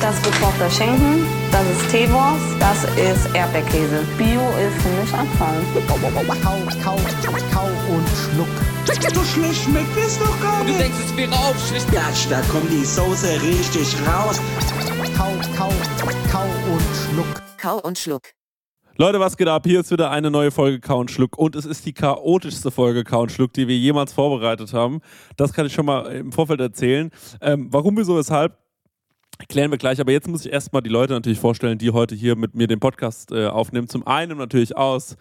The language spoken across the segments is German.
Das ist gekochter Schinken, das ist Teewurst, das ist Erdbeerkäse. Bio ist für mich Abfall. Kau, kau, kau und schluck. So schlecht schmeckt es doch gar Du nicht. denkst, es wäre aufschlicht. Gatsch, da kommt die Soße richtig raus. Kau, kau, kau und schluck. Kau und Schluck. Leute, was geht ab? Hier ist wieder eine neue Folge Kau und Schluck und es ist die chaotischste Folge Kau und Schluck, die wir jemals vorbereitet haben. Das kann ich schon mal im Vorfeld erzählen. Ähm, warum, wieso, weshalb, klären wir gleich. Aber jetzt muss ich erstmal die Leute natürlich vorstellen, die heute hier mit mir den Podcast äh, aufnehmen. Zum einen natürlich aus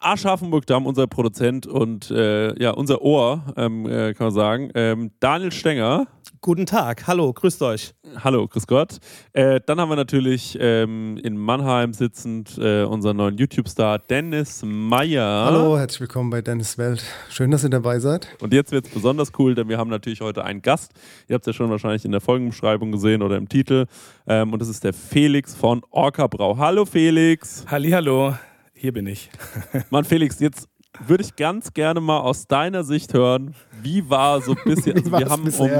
Aschaffenburg-Damm, unser Produzent und äh, ja, unser Ohr, ähm, äh, kann man sagen. Ähm, Daniel Stenger. Guten Tag, hallo, grüßt euch. Hallo, grüß Gott. Äh, dann haben wir natürlich ähm, in Mannheim sitzend äh, unseren neuen YouTube-Star Dennis Meyer. Hallo, herzlich willkommen bei Dennis Welt. Schön, dass ihr dabei seid. Und jetzt wird es besonders cool, denn wir haben natürlich heute einen Gast. Ihr habt es ja schon wahrscheinlich in der Folgenbeschreibung gesehen oder im Titel. Ähm, und das ist der Felix von Orca Brau. Hallo Felix. Hallihallo, hier bin ich. Mann, Felix, jetzt würde ich ganz gerne mal aus deiner Sicht hören, wie war so ein bisschen. Also wir haben um,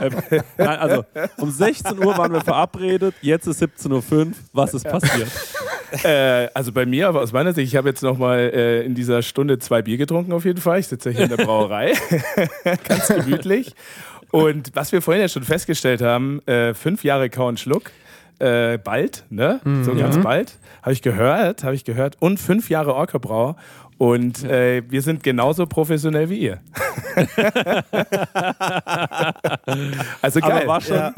ähm, nein, also um 16 Uhr waren wir verabredet, jetzt ist 17.05 Uhr. Was ist passiert? Äh, also bei mir, aber aus meiner Sicht, ich habe jetzt nochmal äh, in dieser Stunde zwei Bier getrunken auf jeden Fall. Ich sitze ja hier in der Brauerei, ganz gemütlich. Und was wir vorhin ja schon festgestellt haben, äh, fünf Jahre Kau und Schluck, äh, bald, ne? So ganz bald, habe ich gehört, habe ich gehört. Und fünf Jahre Orca Brau. Und äh, wir sind genauso professionell wie ihr. also geil. Aber war schon,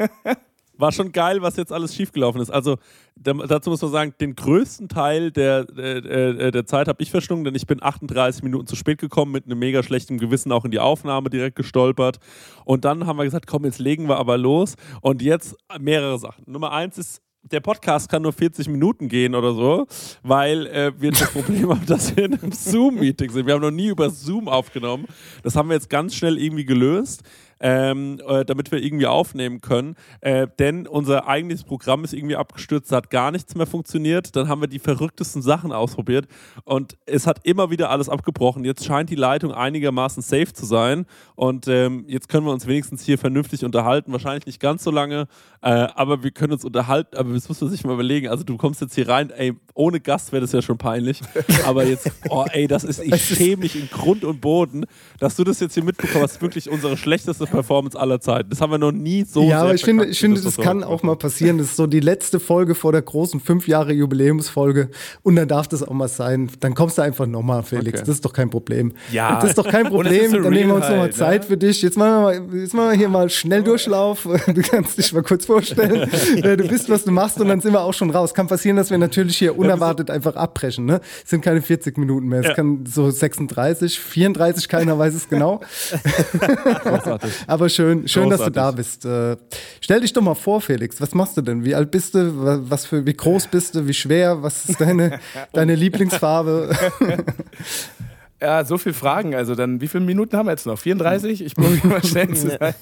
war schon geil, was jetzt alles schiefgelaufen ist. Also da, dazu muss man sagen, den größten Teil der, der, der, der Zeit habe ich verschlungen, denn ich bin 38 Minuten zu spät gekommen, mit einem mega schlechten Gewissen auch in die Aufnahme direkt gestolpert. Und dann haben wir gesagt, komm, jetzt legen wir aber los. Und jetzt mehrere Sachen. Nummer eins ist, der Podcast kann nur 40 Minuten gehen oder so, weil äh, wir das Problem haben, dass wir in einem Zoom-Meeting sind. Wir haben noch nie über Zoom aufgenommen. Das haben wir jetzt ganz schnell irgendwie gelöst. Ähm, äh, damit wir irgendwie aufnehmen können. Äh, denn unser eigentliches Programm ist irgendwie abgestürzt, hat gar nichts mehr funktioniert. Dann haben wir die verrücktesten Sachen ausprobiert und es hat immer wieder alles abgebrochen. Jetzt scheint die Leitung einigermaßen safe zu sein und ähm, jetzt können wir uns wenigstens hier vernünftig unterhalten. Wahrscheinlich nicht ganz so lange, äh, aber wir können uns unterhalten. Aber das muss man sich mal überlegen. Also du kommst jetzt hier rein, ey, ohne Gast wäre das ja schon peinlich. Aber jetzt, oh ey, das ist, ich schäme mich in Grund und Boden, dass du das jetzt hier mitbekommen hast. Wirklich unsere schlechteste Performance aller Zeiten. Das haben wir noch nie so ja, aber ich finde, ich finde, das so kann auch mal passieren. Das ist so die letzte Folge vor der großen fünf Jahre Jubiläumsfolge. Und dann darf das auch mal sein. Dann kommst du einfach nochmal, Felix. Okay. Das ist doch kein Problem. Ja. Das ist doch kein Problem. so Dann nehmen wir uns nochmal halt, Zeit ne? für dich. Jetzt machen, wir mal, jetzt machen wir hier mal Schnelldurchlauf. Du kannst dich mal kurz vorstellen. Du bist, was du machst und dann sind wir auch schon raus. Kann passieren, dass wir natürlich hier unerwartet einfach abbrechen. Ne? Es sind keine 40 Minuten mehr. Es Ja. kann so 36, 34, keiner weiß es genau. Großartig. Aber schön, schön, dass du da bist. Äh, stell dich doch mal vor, Felix. Was machst du denn? Wie alt bist du? Wa- Was für, wie groß bist du? Wie schwer? Was ist deine, deine Lieblingsfarbe? Ja, so viele Fragen. Also dann, wie viele Minuten haben wir jetzt noch? 34? Ich probiere mal schnell zu sein.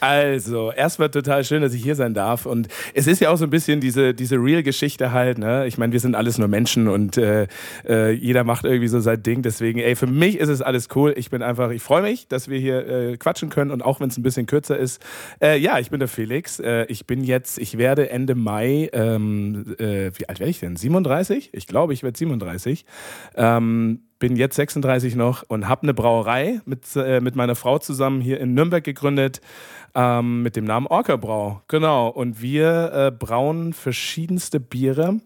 also, erstmal total schön, dass ich hier sein darf. Und es ist ja auch so ein bisschen diese, diese Real-Geschichte halt. Ne? Ich meine, wir sind alles nur Menschen und äh, äh, jeder macht irgendwie so sein Ding. Deswegen, ey, für mich ist es alles cool. Ich bin einfach, ich freue mich, dass wir hier äh, quatschen können und auch wenn es ein bisschen kürzer ist. Äh, ja, ich bin der Felix. Äh, ich bin jetzt, ich werde Ende Mai, ähm, äh, wie alt werde ich denn? 37? Ich glaube, ich werde 37. Ähm, bin jetzt 36 noch und habe eine Brauerei mit, äh, mit meiner Frau zusammen hier in Nürnberg gegründet ähm, mit dem Namen Orca Brau. Genau. Und wir äh, brauen verschiedenste Biere.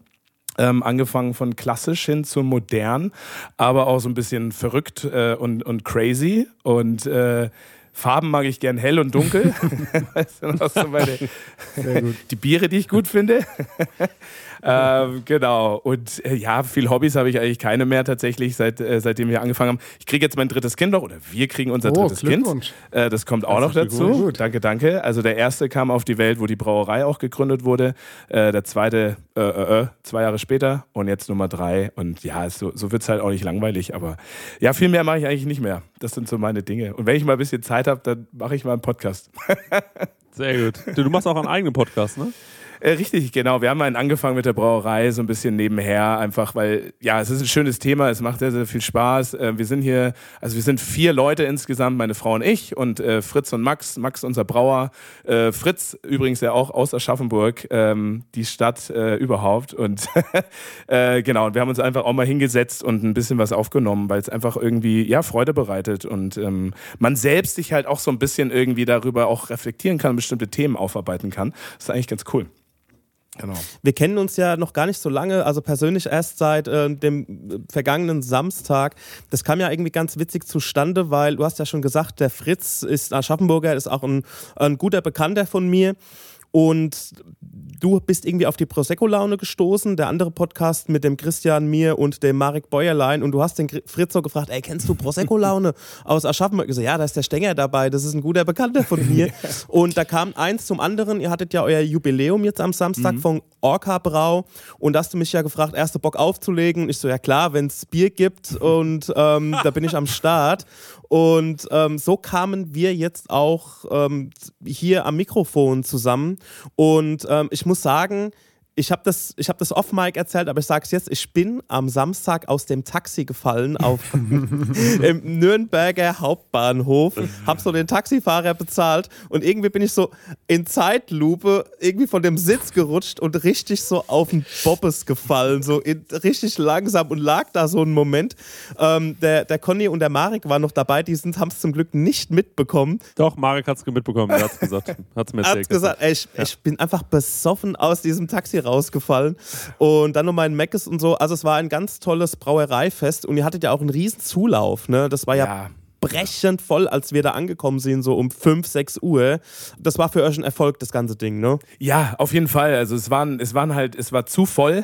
Ähm, angefangen von klassisch hin zu modern, aber auch so ein bisschen verrückt äh, und, und crazy. Und äh, Farben mag ich gern hell und dunkel. das sind auch so meine, die Biere, die ich gut finde. Ähm, genau. Und äh, ja, viel Hobbys habe ich eigentlich keine mehr tatsächlich, seit, äh, seitdem wir angefangen haben. Ich kriege jetzt mein drittes Kind noch, oder wir kriegen unser Oh, drittes Kind. Äh, das kommt auch noch Herzlichen dazu. Glückwunsch. Danke, danke. Also der erste kam auf die Welt, wo die Brauerei auch gegründet wurde. Äh, der zweite äh, äh, äh, zwei Jahre später und jetzt Nummer drei. Und ja, so, so wird es halt auch nicht langweilig. Aber ja, viel mehr mache ich eigentlich nicht mehr. Das sind so meine Dinge. Und wenn ich mal ein bisschen Zeit habe, dann mache ich mal einen Podcast. Sehr gut. Du, du machst auch einen eigenen Podcast, ne? Äh, richtig, genau. Wir haben einen angefangen mit der Brauerei, so ein bisschen nebenher, einfach weil, ja, es ist ein schönes Thema, es macht sehr, sehr viel Spaß. Äh, wir sind hier, also wir sind vier Leute insgesamt, meine Frau und ich und äh, Fritz und Max. Max, unser Brauer. Äh, Fritz übrigens ja auch aus Aschaffenburg, ähm, die Stadt äh, überhaupt. Und äh, genau, und wir haben uns einfach auch mal hingesetzt und ein bisschen was aufgenommen, weil es einfach irgendwie, ja, Freude bereitet und ähm, man selbst sich halt auch so ein bisschen irgendwie darüber auch reflektieren kann, bestimmte Themen aufarbeiten kann. Das ist eigentlich ganz cool. Genau. Wir kennen uns ja noch gar nicht so lange, also persönlich erst seit äh, dem vergangenen Samstag. Das kam ja irgendwie ganz witzig zustande, weil du hast ja schon gesagt, der Fritz ist Aschaffenburger, ist auch ein, ein guter Bekannter von mir. Und du bist irgendwie auf die Prosecco-Laune gestoßen, der andere Podcast mit dem Christian, mir und dem Marek Bäuerlein. Und du hast den Fritz so gefragt, ey, kennst du Prosecco-Laune aus Aschaffenburg? Ich so, ja, da ist der Stenger dabei, das ist ein guter Bekannter von mir. und da kam eins zum anderen. Ihr hattet ja euer Jubiläum jetzt am Samstag mhm. von Orca Brau. Und da hast du mich ja gefragt, erste Bock aufzulegen. Ich so, ja klar, wenn es Bier gibt und ähm, da bin ich am Start. Und ähm, so kamen wir jetzt auch ähm, hier am Mikrofon zusammen. Und ähm, ich muss sagen, ich habe das, hab das off-Mic erzählt, aber ich sage es jetzt, ich bin am Samstag aus dem Taxi gefallen auf im Nürnberger Hauptbahnhof, habe so den Taxifahrer bezahlt und irgendwie bin ich so in Zeitlupe irgendwie von dem Sitz gerutscht und richtig so auf den Bobbes gefallen, so in, richtig langsam und lag da so einen Moment. Ähm, der, der Conny und der Marek waren noch dabei, die haben es zum Glück nicht mitbekommen. Doch, Marek hat es mitbekommen, er hat es gesagt. Hat's mir erzählt. Hat gesagt, ey, ich, ja. ich bin einfach besoffen aus diesem Taxi raus rausgefallen. Und dann nochmal in Meckes und so. Also es war ein ganz tolles Brauereifest und ihr hattet ja auch einen riesen Zulauf. Ne? Das war ja, ja brechend voll, als wir da angekommen sind, so um 5, 6 Uhr. Das war für euch ein Erfolg, das ganze Ding, ne? Ja, auf jeden Fall. Also es waren, es waren halt, es war zu voll.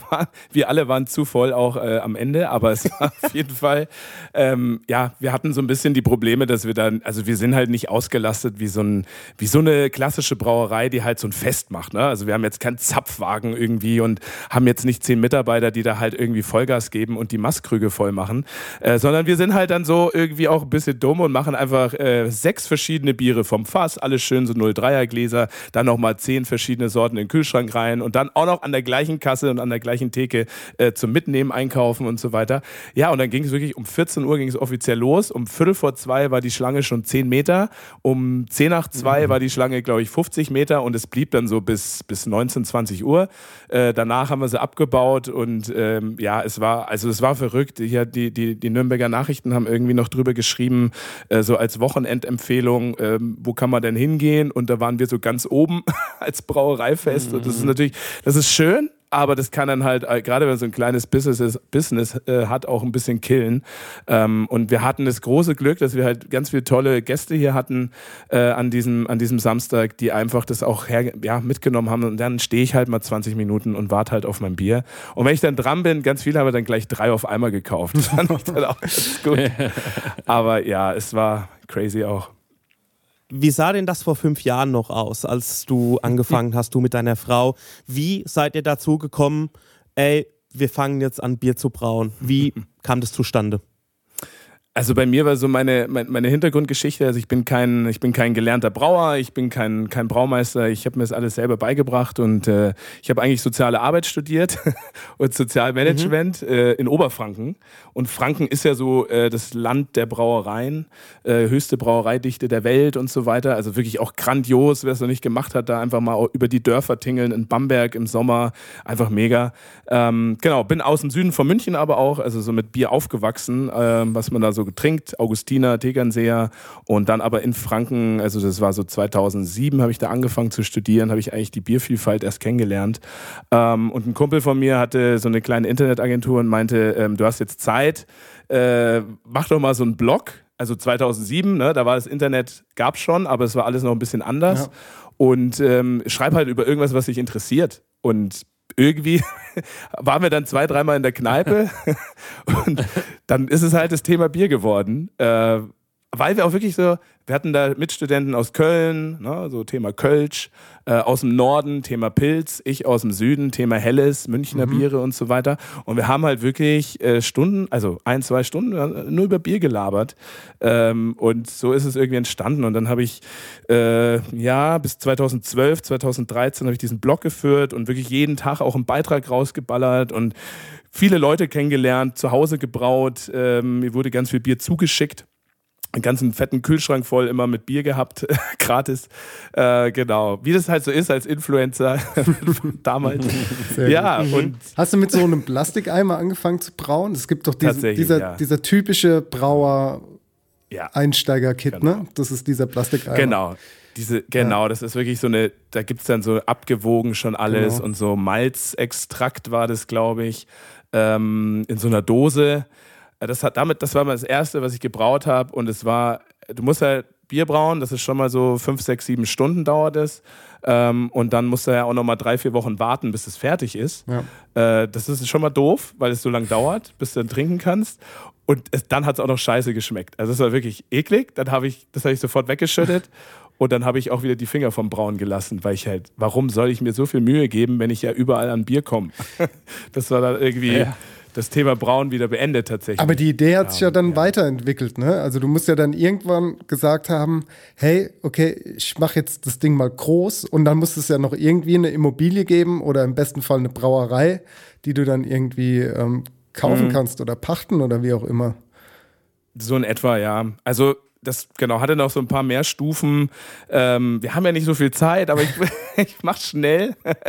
wir alle waren zu voll auch äh, am Ende, aber es war auf jeden Fall, ähm, ja, wir hatten so ein bisschen die Probleme, dass wir dann, also wir sind halt nicht ausgelastet wie so, ein, wie so eine klassische Brauerei, die halt so ein Fest macht. Ne? Also wir haben jetzt keinen Zapfwagen irgendwie und haben jetzt nicht zehn Mitarbeiter, die da halt irgendwie Vollgas geben und die Mastkrüge voll machen, äh, sondern wir sind halt dann so irgendwie auch ein bisschen dumm und machen einfach äh, sechs verschiedene Biere vom Fass, alles schön so 03er Gläser, dann nochmal zehn verschiedene Sorten in den Kühlschrank rein und dann auch noch an der gleichen Kasse und an der gleichen Theke äh, zum Mitnehmen einkaufen und so weiter. Ja, und dann ging es wirklich um 14 Uhr ging es offiziell los. Um Viertel vor zwei war die Schlange schon 10 Meter. Um 10 nach zwei mhm. war die Schlange, glaube ich, 50 Meter und es blieb dann so bis, bis 19, 20 Uhr. Äh, danach haben wir sie abgebaut und ähm, ja, es war, also es war verrückt. Hier, die, die, die Nürnberger Nachrichten haben irgendwie noch drüber geschrieben, äh, so als Wochenendempfehlung, äh, wo kann man denn hingehen? Und da waren wir so ganz oben als Brauereifest. Mhm. Und das ist natürlich, das ist schön, aber das kann dann halt, äh, gerade wenn so ein kleines Business, ist, Business äh, hat, auch ein bisschen killen. Ähm, und wir hatten das große Glück, dass wir halt ganz viele tolle Gäste hier hatten äh, an, diesem, an diesem Samstag, die einfach das auch her, ja, mitgenommen haben. Und dann stehe ich halt mal 20 Minuten und warte halt auf mein Bier. Und wenn ich dann dran bin, ganz viele haben wir dann gleich drei auf einmal gekauft. Das fand ich dann auch ganz gut. Aber ja, es war crazy auch. Wie sah denn das vor fünf Jahren noch aus, als du angefangen hast, du mit deiner Frau? Wie seid ihr dazu gekommen, ey, wir fangen jetzt an, Bier zu brauen? Wie kam das zustande? Also bei mir war so meine, meine Hintergrundgeschichte, also ich bin kein, ich bin kein gelernter Brauer, ich bin kein, kein Braumeister, ich habe mir das alles selber beigebracht und äh, ich habe eigentlich soziale Arbeit studiert und Sozialmanagement mhm. äh, in Oberfranken. Und Franken ist ja so äh, das Land der Brauereien, äh, höchste Brauereidichte der Welt und so weiter. Also wirklich auch grandios, wer es noch nicht gemacht hat, da einfach mal über die Dörfer tingeln in Bamberg im Sommer, einfach mega. Ähm, genau, bin aus dem Süden von München aber auch, also so mit Bier aufgewachsen, ähm, was man da so so getrinkt, Augustiner, Tegernseer und dann aber in Franken, also das war so 2007, habe ich da angefangen zu studieren, habe ich eigentlich die Biervielfalt erst kennengelernt. Ähm, und ein Kumpel von mir hatte so eine kleine Internetagentur und meinte, ähm, du hast jetzt Zeit, äh, mach doch mal so einen Blog. Also 2007, ne, da war das Internet, gab es schon, aber es war alles noch ein bisschen anders. Ja. Und ähm, schreib halt über irgendwas, was dich interessiert. Und irgendwie waren wir dann zwei, dreimal in der Kneipe und dann ist es halt das Thema Bier geworden. Äh, weil wir auch wirklich so, wir hatten da Mitstudenten aus Köln, ne, so Thema Kölsch, äh, aus dem Norden Thema Pilz, ich aus dem Süden Thema Helles, Münchner Mhm. Biere und so weiter. Und wir haben halt wirklich äh, Stunden, also ein, zwei Stunden äh, nur über Bier gelabert. Ähm, und so ist es irgendwie entstanden. Und dann habe ich, äh, ja, bis 2012, 2013 habe ich diesen Blog geführt und wirklich jeden Tag auch einen Beitrag rausgeballert und viele Leute kennengelernt, zu Hause gebraut. Ähm, mir wurde ganz viel Bier zugeschickt einen ganzen fetten Kühlschrank voll immer mit Bier gehabt, gratis. Äh, genau, wie das halt so ist als Influencer damals. Ja, gut. und Hast du mit so einem Plastikeimer angefangen zu brauen? Es gibt doch diesen, dieser, ja. dieser typische Brauer-Einsteiger-Kit, ja, ne? Das ist dieser Plastikeimer. Genau. Diese, genau, das ist wirklich so eine, da gibt es dann so abgewogen schon alles Genau. und so Malzextrakt war das, glaube ich, ähm, in so einer Dose. Äh, Das hat damit, das war mal das Erste, was ich gebraut habe. Und es war, du musst halt Bier brauen, das ist schon mal so fünf, sechs, sieben Stunden dauert es. Ähm, und dann musst du ja auch noch mal drei, vier Wochen warten, bis es fertig ist. Ja. Äh, das ist schon mal doof, weil es so lange dauert, bis du dann trinken kannst. Und es, dann hat es auch noch scheiße geschmeckt. Also es war wirklich eklig. Dann habe ich, das habe ich sofort weggeschüttet. Und dann habe ich auch wieder die Finger vom Brauen gelassen, weil ich halt, warum soll ich mir so viel Mühe geben, wenn ich ja überall an Bier komme? das war dann irgendwie Ja. Das Thema Brauen wieder beendet tatsächlich. Aber die Idee hat sich ja dann weiterentwickelt, ne? Also du musst ja dann irgendwann gesagt haben, hey, okay, ich mache jetzt das Ding mal groß und dann muss es ja noch irgendwie eine Immobilie geben oder im besten Fall eine Brauerei, die du dann irgendwie ähm, kaufen Mhm. kannst oder pachten oder wie auch immer. So in etwa, ja. Also das genau hatte noch so ein paar mehr Stufen. Ähm, wir haben ja nicht so viel Zeit, aber ich, ich mach's schnell.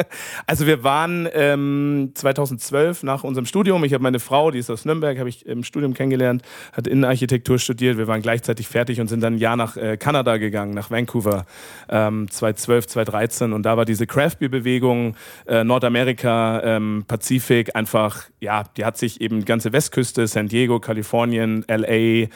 Also wir waren ähm, 2012 nach unserem Studium. Ich habe meine Frau, die ist aus Nürnberg, habe ich im Studium kennengelernt, hat Innenarchitektur studiert. Wir waren gleichzeitig fertig und sind dann ein Jahr nach äh, Kanada gegangen, nach Vancouver, ähm, 2012, 2013. Und da war diese Craft Beer Bewegung, äh, Nordamerika, ähm, Pazifik, einfach ja, die hat sich eben die ganze Westküste, San Diego, Kalifornien, LA, äh,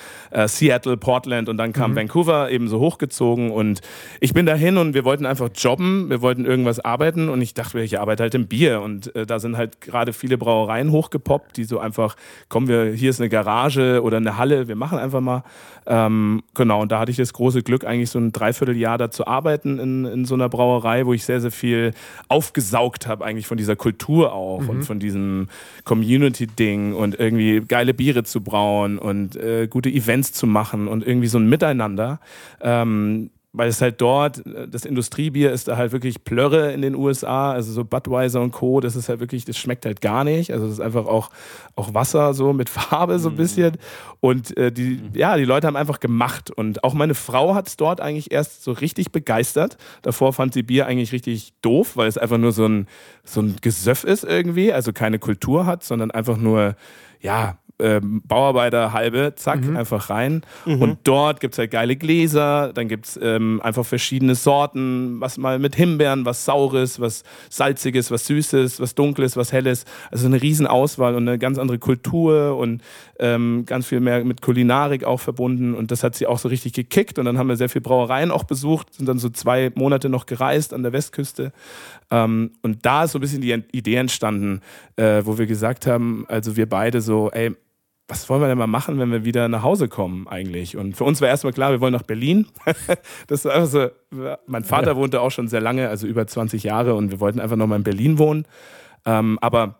Seattle, Portland und dann kam Vancouver eben so hochgezogen und ich bin dahin und wir wollten einfach jobben, wir wollten irgendwas arbeiten und ich dachte, ich arbeite halt im Bier und äh, da sind halt gerade viele Brauereien hochgepoppt, die so einfach, kommen wir, hier ist eine Garage oder eine Halle, wir machen einfach mal. Ähm, genau, und da hatte ich das große Glück, eigentlich so ein Dreivierteljahr da zu arbeiten in, in so einer Brauerei, wo ich sehr, sehr viel aufgesaugt habe, eigentlich von dieser Kultur auch und von diesem Community-Ding und irgendwie geile Biere zu brauen und äh, gute Events zu machen und irgendwie so ein Miteinander. Ähm, weil es halt dort, äh, das Industriebier ist da halt wirklich Plörre in den USA, also so Budweiser und Co., das ist halt wirklich, das schmeckt halt gar nicht. Also das ist einfach auch, auch Wasser so mit Farbe so ein bisschen. Und äh, die, ja, die Leute haben einfach gemacht. Und auch meine Frau hat es dort eigentlich erst so richtig begeistert. Davor fand sie Bier eigentlich richtig doof, weil es einfach nur so ein, so ein Gesöff ist irgendwie, also keine Kultur hat, sondern einfach nur, ja, ähm, Bauarbeiter halbe, zack, einfach rein. Und dort gibt es halt geile Gläser, dann gibt es ähm, einfach verschiedene Sorten, was mal mit Himbeeren, was Saures, was Salziges, was Süßes, was Dunkles, was Helles. Also eine riesen Auswahl und eine ganz andere Kultur und ähm, ganz viel mehr mit Kulinarik auch verbunden. Und das hat sie auch so richtig gekickt. Und dann haben wir sehr viel Brauereien auch besucht, sind dann so zwei Monate noch gereist an der Westküste. Ähm, und da ist so ein bisschen die Idee entstanden, äh, wo wir gesagt haben, also wir beide so, ey, was wollen wir denn mal machen, wenn wir wieder nach Hause kommen eigentlich? Und für uns war erstmal klar, wir wollen nach Berlin. das ist einfach so, mein Vater wohnte auch schon sehr lange, also über 20 Jahre und wir wollten einfach nochmal in Berlin wohnen. Ähm, aber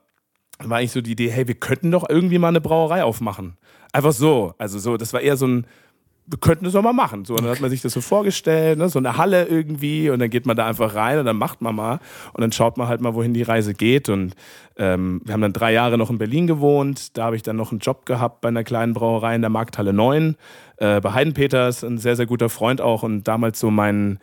war eigentlich so die Idee, hey, wir könnten doch irgendwie mal eine Brauerei aufmachen. Einfach so. Also so, das war eher so ein, wir könnten es doch mal machen. So, und dann hat man sich das so vorgestellt, ne? so eine Halle irgendwie und dann geht man da einfach rein und dann macht man mal und dann schaut man halt mal, wohin die Reise geht. Und ähm, wir haben dann drei Jahre noch in Berlin gewohnt. Da habe ich dann noch einen Job gehabt bei einer kleinen Brauerei in der Markthalle 9, äh, bei Heidenpeters, ein sehr, sehr guter Freund auch und damals so mein,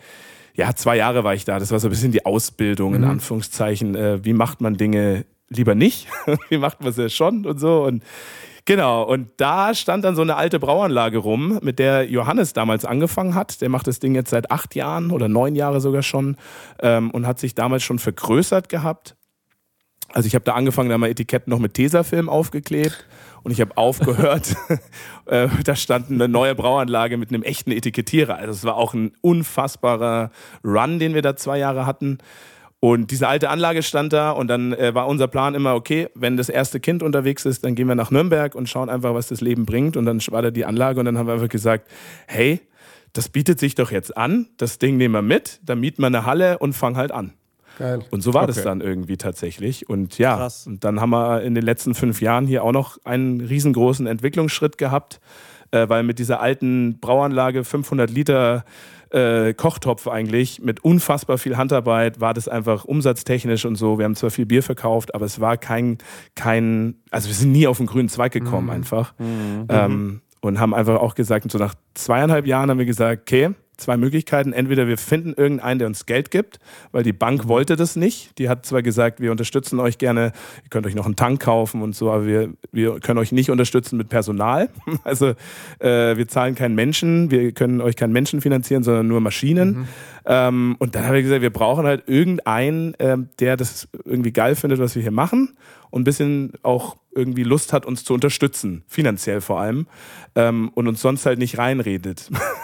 ja, zwei Jahre war ich da. Das war so ein bisschen die Ausbildung, in Anführungszeichen. Äh, wie macht man Dinge lieber nicht? wie macht man es ja schon und so und Genau, und da stand dann so eine alte Brauanlage rum, mit der Johannes damals angefangen hat. Der macht das Ding jetzt seit acht Jahren oder neun Jahre sogar schon ähm, und hat sich damals schon vergrößert gehabt. Also ich habe da angefangen, da mal Etiketten noch mit Tesafilm aufgeklebt und ich habe aufgehört, äh, da stand eine neue Brauanlage mit einem echten Etikettierer. Also es war auch ein unfassbarer Run, den wir da zwei Jahre hatten. Und diese alte Anlage stand da und dann äh, war unser Plan immer, okay, wenn das erste Kind unterwegs ist, dann gehen wir nach Nürnberg und schauen einfach, was das Leben bringt. Und dann war da die Anlage und dann haben wir einfach gesagt, hey, das bietet sich doch jetzt an, das Ding nehmen wir mit, dann mieten wir eine Halle und fangen halt an. Geil. Und so war Okay. das dann irgendwie tatsächlich. Und ja, Krass. und dann haben wir in den letzten fünf Jahren hier auch noch einen riesengroßen Entwicklungsschritt gehabt, äh, weil mit dieser alten Brauanlage 500 Liter äh, Kochtopf eigentlich mit unfassbar viel Handarbeit war das einfach umsatztechnisch und so. Wir haben zwar viel Bier verkauft, aber es war kein, kein also wir sind nie auf den grünen Zweig gekommen einfach. Ähm, und haben einfach auch gesagt, so nach zweieinhalb Jahren haben wir gesagt, okay, zwei Möglichkeiten. Entweder wir finden irgendeinen, der uns Geld gibt, weil die Bank wollte das nicht. Die hat zwar gesagt, wir unterstützen euch gerne, ihr könnt euch noch einen Tank kaufen und so, aber wir, wir können euch nicht unterstützen mit Personal. Also äh, wir zahlen keinen Menschen, wir können euch keinen Menschen finanzieren, sondern nur Maschinen. Ähm, und dann haben wir gesagt, wir brauchen halt irgendeinen, ähm, der das irgendwie geil findet, was wir hier machen und ein bisschen auch irgendwie Lust hat, uns zu unterstützen, finanziell vor allem, ähm, und uns sonst halt nicht reinredet.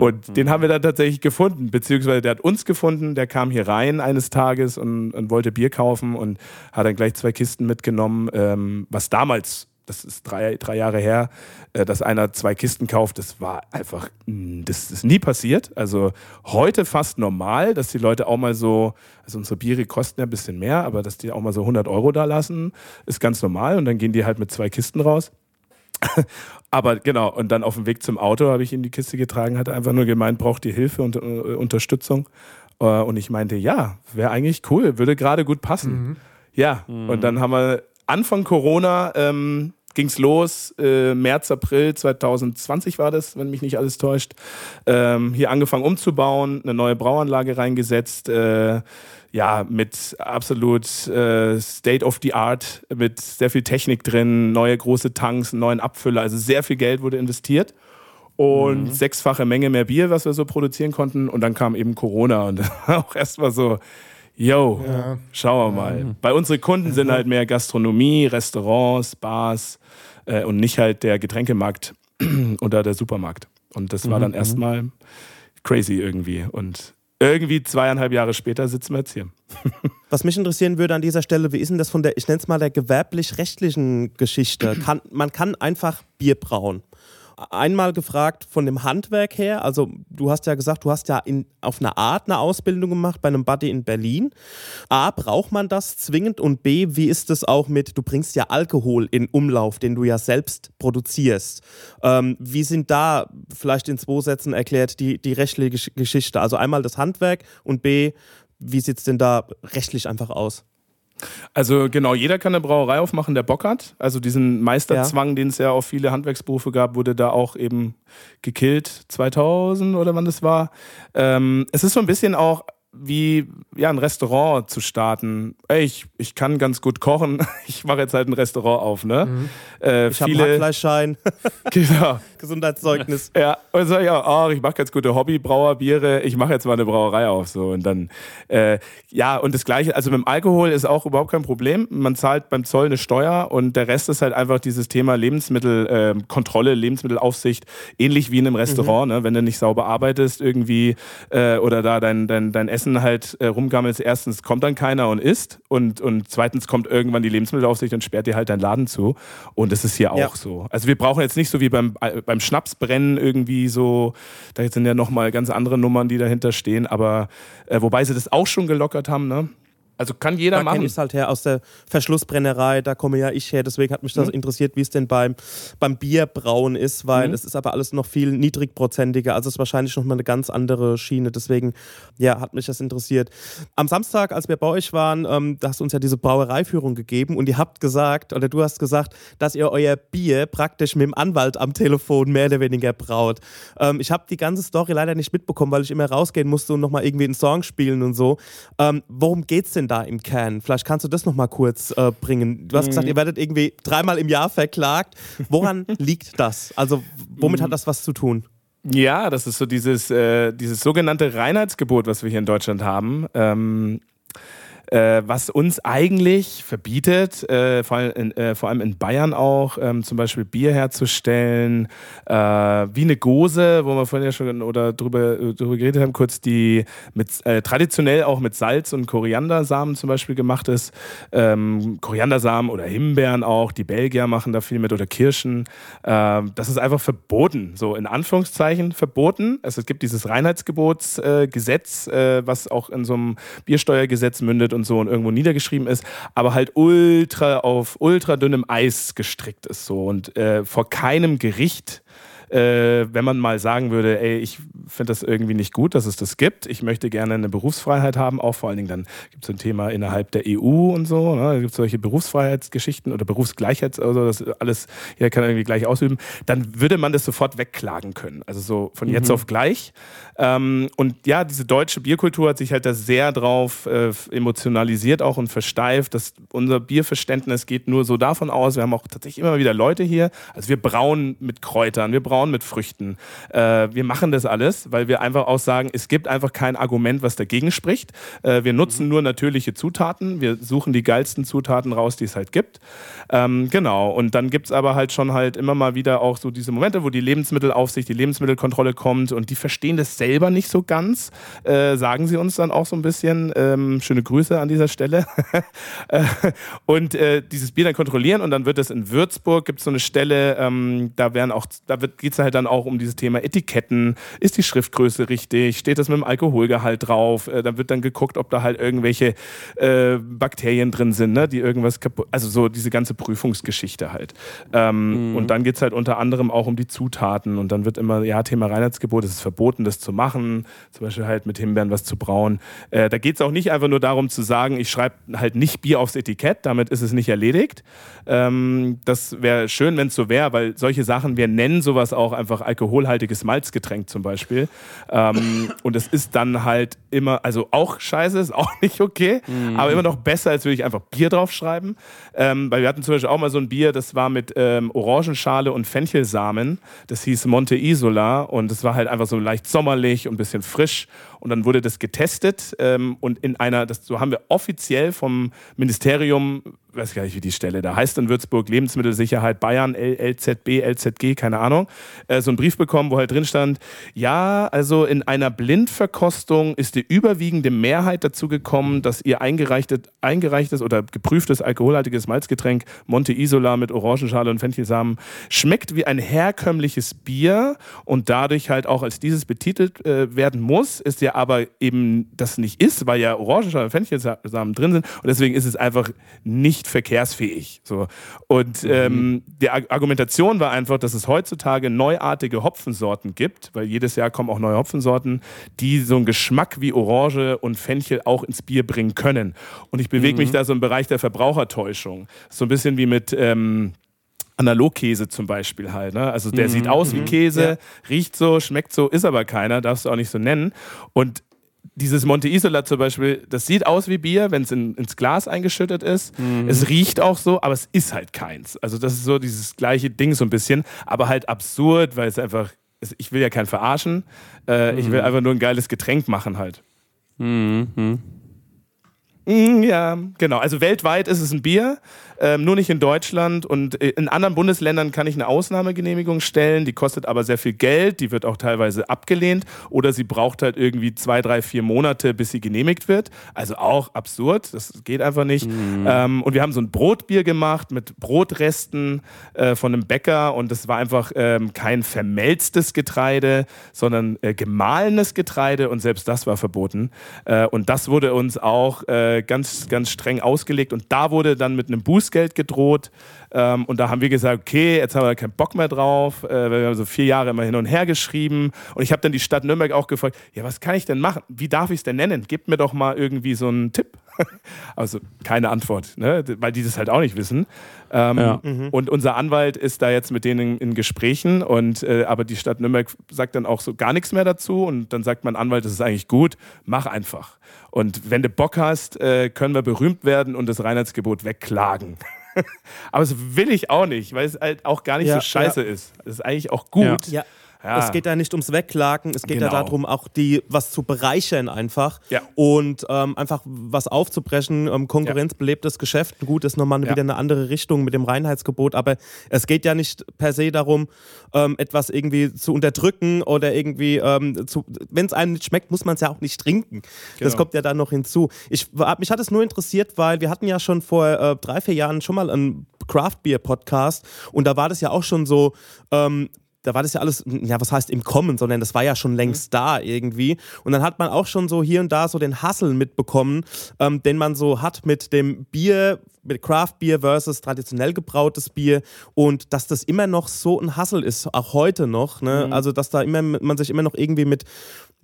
und den haben wir dann tatsächlich gefunden, beziehungsweise der hat uns gefunden, der kam hier rein eines Tages und, und wollte Bier kaufen und hat dann gleich zwei Kisten mitgenommen, ähm, was damals das ist drei, drei Jahre her, äh, dass einer zwei Kisten kauft, das war einfach, das ist nie passiert. Also heute fast normal, dass die Leute auch mal so, also unsere Biere kosten ja ein bisschen mehr, aber dass die auch mal so 100 Euro da lassen, ist ganz normal und dann gehen die halt mit zwei Kisten raus. Aber genau, und dann auf dem Weg zum Auto habe ich ihm die Kiste getragen, hat einfach nur gemeint, braucht ihr Hilfe und äh, Unterstützung. Äh, und ich meinte, ja, wäre eigentlich cool, würde gerade gut passen. Ja, und dann haben wir Anfang Corona ähm, ging es los, äh, März, April 2020 war das, wenn mich nicht alles täuscht. Ähm, hier angefangen umzubauen, eine neue Brauanlage reingesetzt, äh, ja, mit absolut äh, State of the Art, mit sehr viel Technik drin, neue große Tanks, einen neuen Abfüller, also sehr viel Geld wurde investiert. Und sechsfache Menge mehr Bier, was wir so produzieren konnten. Und dann kam eben Corona und auch erstmal so, yo, Ja. schauen wir mal. Bei unsere Kunden sind halt mehr Gastronomie, Restaurants, Bars äh, und nicht halt der Getränkemarkt oder der Supermarkt. Und das war dann erstmal crazy irgendwie. Und irgendwie zweieinhalb Jahre später sitzen wir jetzt hier. Was mich interessieren würde an dieser Stelle, wie ist denn das von der, ich nenne es mal der gewerblich-rechtlichen Geschichte? Kann, man kann einfach Bier brauen. Einmal gefragt von dem Handwerk her, also du hast ja gesagt, du hast ja in, auf eine Art eine Ausbildung gemacht bei einem Buddy in Berlin. A, braucht man das zwingend und B, wie ist es auch mit, du bringst ja Alkohol in Umlauf, den du ja selbst produzierst. Ähm, wie sind da vielleicht in zwei Sätzen erklärt die, die rechtliche Gesch- Geschichte? Also einmal das Handwerk und B, wie sieht es denn da rechtlich einfach aus? Also genau, jeder kann eine Brauerei aufmachen, der Bock hat. Also diesen Meisterzwang, den es ja auf viele Handwerksberufe gab, wurde da auch eben gekillt, 2000 oder wann das war. Ähm, es ist so ein bisschen auch wie ja, ein Restaurant zu starten. Ey, ich, ich kann ganz gut kochen, ich mache jetzt halt ein Restaurant auf. Ne? Äh, Ich habe Hackfleischschein, genau. Gesundheitszeugnis. Ja, und so, ja, oh, ich mache ganz gute Hobbybrauerbiere, ich mache jetzt mal eine Brauerei auf. So. Und dann, äh, ja, und das Gleiche, also mit dem Alkohol ist auch überhaupt kein Problem. Man zahlt beim Zoll eine Steuer und der Rest ist halt einfach dieses Thema Lebensmittelkontrolle, äh, Kontrolle, Lebensmittelaufsicht, ähnlich wie in einem Restaurant, ne? wenn du nicht sauber arbeitest irgendwie äh, oder da dein, dein, dein Essen halt äh, rumgammelst. Erstens kommt dann keiner und isst und, und zweitens kommt irgendwann die Lebensmittelaufsicht und sperrt dir halt deinen Laden zu. Und das ist hier auch Ja. so. Also wir brauchen jetzt nicht so wie beim, äh, beim Schnapsbrennen irgendwie so, da sind ja nochmal ganz andere Nummern, die dahinter stehen, aber äh, wobei sie das auch schon gelockert haben, ne? Also kann jeder Da kenne machen. ich es halt her aus der Verschlussbrennerei, da komme ja ich her. Deswegen hat mich das interessiert, wie es denn beim, beim Bierbrauen ist, weil es ist aber alles noch viel niedrigprozentiger. Also es ist wahrscheinlich nochmal eine ganz andere Schiene. Deswegen, ja, hat mich das interessiert. Am Samstag, als wir bei euch waren, ähm, da hast du uns ja diese Brauereiführung gegeben und ihr habt gesagt, oder du hast gesagt, dass ihr euer Bier praktisch mit dem Anwalt am Telefon mehr oder weniger braut. Ähm, ich habe die ganze Story leider nicht mitbekommen, weil ich immer rausgehen musste und nochmal irgendwie einen Song spielen und so. Ähm, worum geht's denn da im Kern? Vielleicht kannst du das nochmal kurz äh, bringen. Du hast gesagt, ihr werdet irgendwie dreimal im Jahr verklagt. Woran liegt das? Also womit hat das was zu tun? Ja, das ist so dieses, äh, dieses sogenannte Reinheitsgebot, was wir hier in Deutschland haben. Ähm, äh, was uns eigentlich verbietet, äh, vor, allem in, äh, vor allem in Bayern auch, ähm, zum Beispiel Bier herzustellen, äh, wie eine Gose, wo wir vorhin ja schon oder drüber, drüber geredet haben, kurz die mit äh, traditionell auch mit Salz und Koriandersamen zum Beispiel gemacht ist. Ähm, Koriandersamen oder Himbeeren auch, die Belgier machen da viel mit oder Kirschen. Ähm, das ist einfach verboten, so in Anführungszeichen verboten. Also es gibt dieses Reinheitsgebotsgesetz, äh, was auch in so einem Biersteuergesetz mündet und so und irgendwo niedergeschrieben ist, aber halt ultra auf ultra dünnem Eis gestrickt ist so. Und äh, vor keinem Gericht äh, wenn man mal sagen würde, ey, ich finde das irgendwie nicht gut, dass es das gibt. Ich möchte gerne eine Berufsfreiheit haben, auch vor allen Dingen dann gibt es ein Thema innerhalb der EU und so. Ne? Da gibt es solche Berufsfreiheitsgeschichten oder Berufsgleichheits, also das alles, jeder kann irgendwie gleich ausüben. Dann würde man das sofort wegklagen können. Also so von jetzt Mhm. auf gleich. Ähm, und ja, diese deutsche Bierkultur hat sich halt da sehr drauf äh, emotionalisiert auch und versteift. dass unser Bierverständnis geht nur so davon aus. Wir haben auch tatsächlich immer wieder Leute hier. Also wir brauen mit Kräutern, wir brauen mit Früchten. Äh, wir machen das alles, weil wir einfach auch sagen, es gibt einfach kein Argument, was dagegen spricht. Äh, wir nutzen nur natürliche Zutaten. Wir suchen die geilsten Zutaten raus, die es halt gibt. Ähm, genau. Und dann gibt es aber halt schon halt immer mal wieder auch so diese Momente, wo die Lebensmittelaufsicht, die Lebensmittelkontrolle kommt und die verstehen das selber nicht so ganz. Äh, sagen sie uns dann auch so ein bisschen. Ähm, schöne Grüße an dieser Stelle. Äh, und äh, dieses Bier dann kontrollieren und dann wird es in Würzburg, gibt es so eine Stelle, ähm, da werden auch, da geht es halt dann auch um dieses Thema Etiketten. Ist die Schriftgröße richtig? Steht das mit dem Alkoholgehalt drauf? Äh, dann wird dann geguckt, ob da halt irgendwelche äh, Bakterien drin sind, ne, die irgendwas kaputt, also so diese ganze Prüfungsgeschichte halt. Ähm, Und dann geht es halt unter anderem auch um die Zutaten und dann wird immer, ja, Thema Reinheitsgebot, es ist verboten, das zu machen, zum Beispiel halt mit Himbeeren was zu brauen. Äh, da geht es auch nicht einfach nur darum zu sagen, ich schreibe halt nicht Bier aufs Etikett, damit ist es nicht erledigt. Ähm, das wäre schön, wenn es so wäre, weil solche Sachen, wir nennen sowas auch einfach alkoholhaltiges Malzgetränk zum Beispiel. Ähm, und es ist dann halt immer, also auch scheiße, ist auch nicht okay, aber immer noch besser, als würde ich einfach Bier draufschreiben. Ähm, weil wir hatten zum Beispiel auch mal so ein Bier, das war mit ähm, Orangenschale und Fenchelsamen. Das hieß Monte Isola und es war halt einfach so leicht sommerlich und ein bisschen frisch. Und dann wurde das getestet ähm, und in einer, das, so haben wir offiziell vom Ministerium, weiß gar nicht, wie die Stelle da heißt in Würzburg, Lebensmittelsicherheit Bayern, LZB, LZG, keine Ahnung, äh, so einen Brief bekommen, wo halt drin stand, ja, also in einer Blindverkostung ist die überwiegende Mehrheit dazu gekommen, dass ihr eingereichtes, oder geprüftes alkoholhaltiges Malzgetränk Monte Isola mit Orangenschale und Fenchelsamen schmeckt wie ein herkömmliches Bier und dadurch halt auch als dieses betitelt äh, werden muss, ist ja aber eben das nicht ist, weil ja Orangenschale und Fenchelsamen drin sind und deswegen ist es einfach nicht verkehrsfähig. So. Und ähm, die Ar Argumentation war einfach, dass es heutzutage neuartige Hopfensorten gibt, weil jedes Jahr kommen auch neue Hopfensorten, die so einen Geschmack wie Orange und Fenchel auch ins Bier bringen können. Und ich bewege mich da so im Bereich der Verbrauchertäuschung. So ein bisschen wie mit ähm, Analogkäse zum Beispiel halt. Ne? Also der sieht aus wie Käse, riecht so, schmeckt so, ist aber keiner, darfst du auch nicht so nennen. Und dieses Monte Isola zum Beispiel, das sieht aus wie Bier, wenn es in, ins Glas eingeschüttet ist. Es riecht auch so, aber es ist halt keins. Also das ist so dieses gleiche Ding so ein bisschen, aber halt absurd, weil es einfach, ich will ja keinen verarschen, äh, ich will einfach nur ein geiles Getränk machen halt. Mm, Ja, genau. Also weltweit ist es ein Bier, ähm, nur nicht in Deutschland. Und äh, in anderen Bundesländern kann ich eine Ausnahmegenehmigung stellen. Die kostet aber sehr viel Geld. Die wird auch teilweise abgelehnt. Oder sie braucht halt irgendwie zwei, drei, vier Monate, bis sie genehmigt wird. Also auch absurd. Das geht einfach nicht. Ähm, und wir haben so ein Brotbier gemacht mit Brotresten äh, von einem Bäcker. Und das war einfach ähm, kein vermelztes Getreide, sondern äh, gemahlenes Getreide. Und selbst das war verboten. Äh, und das wurde uns auch äh, ganz, ganz streng ausgelegt. Und da wurde dann mit einem Bußgeld gedroht. Ähm, und da haben wir gesagt, okay, jetzt haben wir keinen Bock mehr drauf. Äh, wir haben so vier Jahre immer hin und her geschrieben. Und ich habe dann die Stadt Nürnberg auch gefragt, ja, was kann ich denn machen? Wie darf ich es denn nennen? Gebt mir doch mal irgendwie so einen Tipp. also keine Antwort, ne? weil die das halt auch nicht wissen. Ähm, Ja. Und unser Anwalt ist da jetzt mit denen in, in Gesprächen. Und, äh, aber die Stadt Nürnberg sagt dann auch so gar nichts mehr dazu. Und dann sagt mein Anwalt, das ist eigentlich gut, mach einfach. Und wenn du Bock hast, äh, können wir berühmt werden und das Reinheitsgebot wegklagen. aber das will ich auch nicht, weil es halt auch gar nicht Ja, so scheiße ist. Das ist eigentlich auch gut. Ja. Ja. Es geht ja nicht ums Wegklagen, es geht ja Genau. darum, auch die was zu bereichern einfach Ja. und ähm, einfach was aufzubrechen. Ähm, konkurrenzbelebtes Geschäft, gut, ist nochmal Ja. wieder eine andere Richtung mit dem Reinheitsgebot, aber es geht ja nicht per se darum, ähm, etwas irgendwie zu unterdrücken oder irgendwie, ähm, zu, wenn es einem nicht schmeckt, muss man es ja auch nicht trinken. Das Genau. kommt ja dann noch hinzu. Ich, mich hat es nur interessiert, weil wir hatten ja schon vor äh, drei, vier Jahren schon mal einen Craft Beer Podcast und da war das ja auch schon so, ähm, da war das ja alles, ja, was heißt im Kommen, sondern das war ja schon längst da irgendwie. Und dann hat man auch schon so hier und da so den Hassel mitbekommen, ähm, den man so hat mit dem Bier, mit Craft Beer versus traditionell gebrautes Bier und dass das immer noch so ein Hassel ist, auch heute noch. Ne? Also, dass da immer man sich immer noch irgendwie mit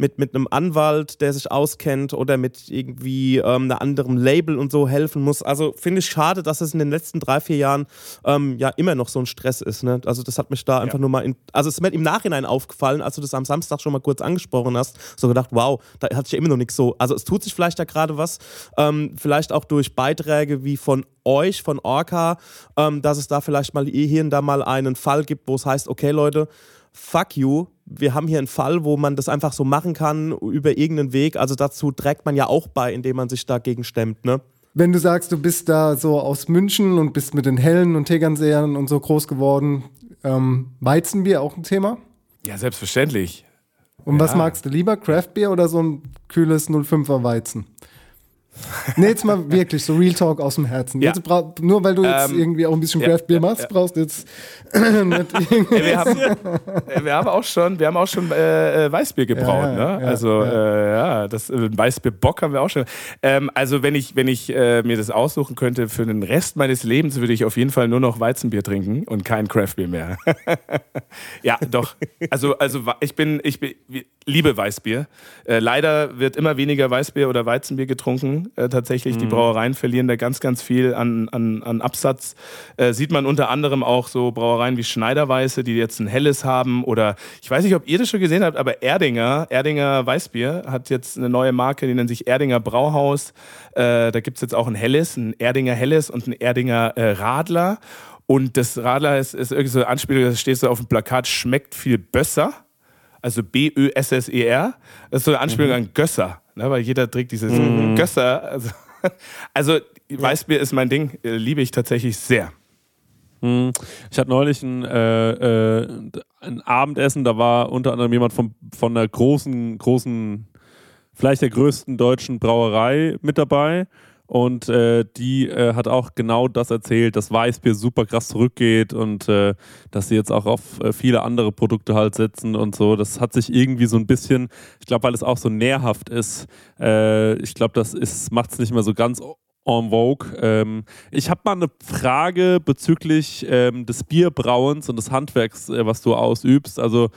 mit, mit einem Anwalt, der sich auskennt oder mit irgendwie ähm, einem anderen Label und so helfen muss. Also finde ich schade, dass es in den letzten drei, vier Jahren ähm, ja immer noch so ein Stress ist. Ne? Also das hat mich da einfach nur mal, in, also es ist mir im Nachhinein aufgefallen, als du das am Samstag schon mal kurz angesprochen hast, so gedacht, wow, da hat sich ja immer noch nichts so, also es tut sich vielleicht da gerade was, ähm, vielleicht auch durch Beiträge wie von euch, von Orca, ähm, dass es da vielleicht mal hier und da mal einen Fall gibt, wo es heißt, okay Leute, fuck you, wir haben hier einen Fall, wo man das einfach so machen kann über irgendeinen Weg. Also dazu trägt man ja auch bei, indem man sich dagegen stemmt, ne? Wenn du sagst, du bist da so aus München und bist mit den Hellen und Tegernsehern und so groß geworden, ähm, Weizenbier auch ein Thema? Ja, selbstverständlich. Und was Ja. magst du lieber, Craftbier oder so ein kühles 05er Weizen? Nee, jetzt mal wirklich, so Real Talk aus dem Herzen. Ja. Brauch, nur weil du jetzt Ähm, irgendwie auch ein bisschen ja, Craftbier ja, machst, ja. brauchst du jetzt nicht irgendwie- Ey, wir, haben, wir haben auch schon, wir haben auch schon äh, äh, Weißbier gebraut, ne? also ja. Äh, ja, das äh, Weißbier Bock haben wir auch schon. Ähm, also wenn ich, wenn ich äh, mir das aussuchen könnte für den Rest meines Lebens, würde ich auf jeden Fall nur noch Weizenbier trinken und kein Craftbier mehr. ja, doch. Also, also ich bin, ich bin, liebe Weißbier. Äh, leider wird immer weniger Weißbier oder Weizenbier getrunken. Äh, tatsächlich, die Brauereien verlieren da ganz, ganz viel an, an, an Absatz. Äh, sieht man unter anderem auch so Brauereien wie Schneiderweiße, die jetzt ein helles haben. Oder ich weiß nicht, ob ihr das schon gesehen habt, aber Erdinger, Erdinger Weißbier hat jetzt eine neue Marke, die nennt sich Erdinger Brauhaus. Äh, da gibt es jetzt auch ein helles, ein Erdinger helles und ein Erdinger äh, Radler. Und das Radler ist, ist irgendwie so eine Anspielung, das steht so auf dem Plakat, schmeckt viel besser. Also B-Ö-S-S-E-R. Das ist so eine Anspielung an Gösser, ne? weil jeder trägt dieses Gösser. Also, also Weißbier ist mein Ding, äh, liebe ich tatsächlich sehr. Ich hatte neulich ein, äh, äh, ein Abendessen, da war unter anderem jemand von, von einer großen, großen, vielleicht der größten deutschen Brauerei mit dabei. Und äh, die äh, hat auch genau das erzählt, dass Weißbier super krass zurückgeht und äh, dass sie jetzt auch auf äh, viele andere Produkte halt setzen und so. Das hat sich irgendwie so ein bisschen, ich glaube, weil es auch so nährhaft ist, äh, ich glaube, das macht es nicht mehr so ganz en vogue. Ähm, ich habe mal eine Frage bezüglich ähm, des Bierbrauens und des Handwerks, äh, was du ausübst. Also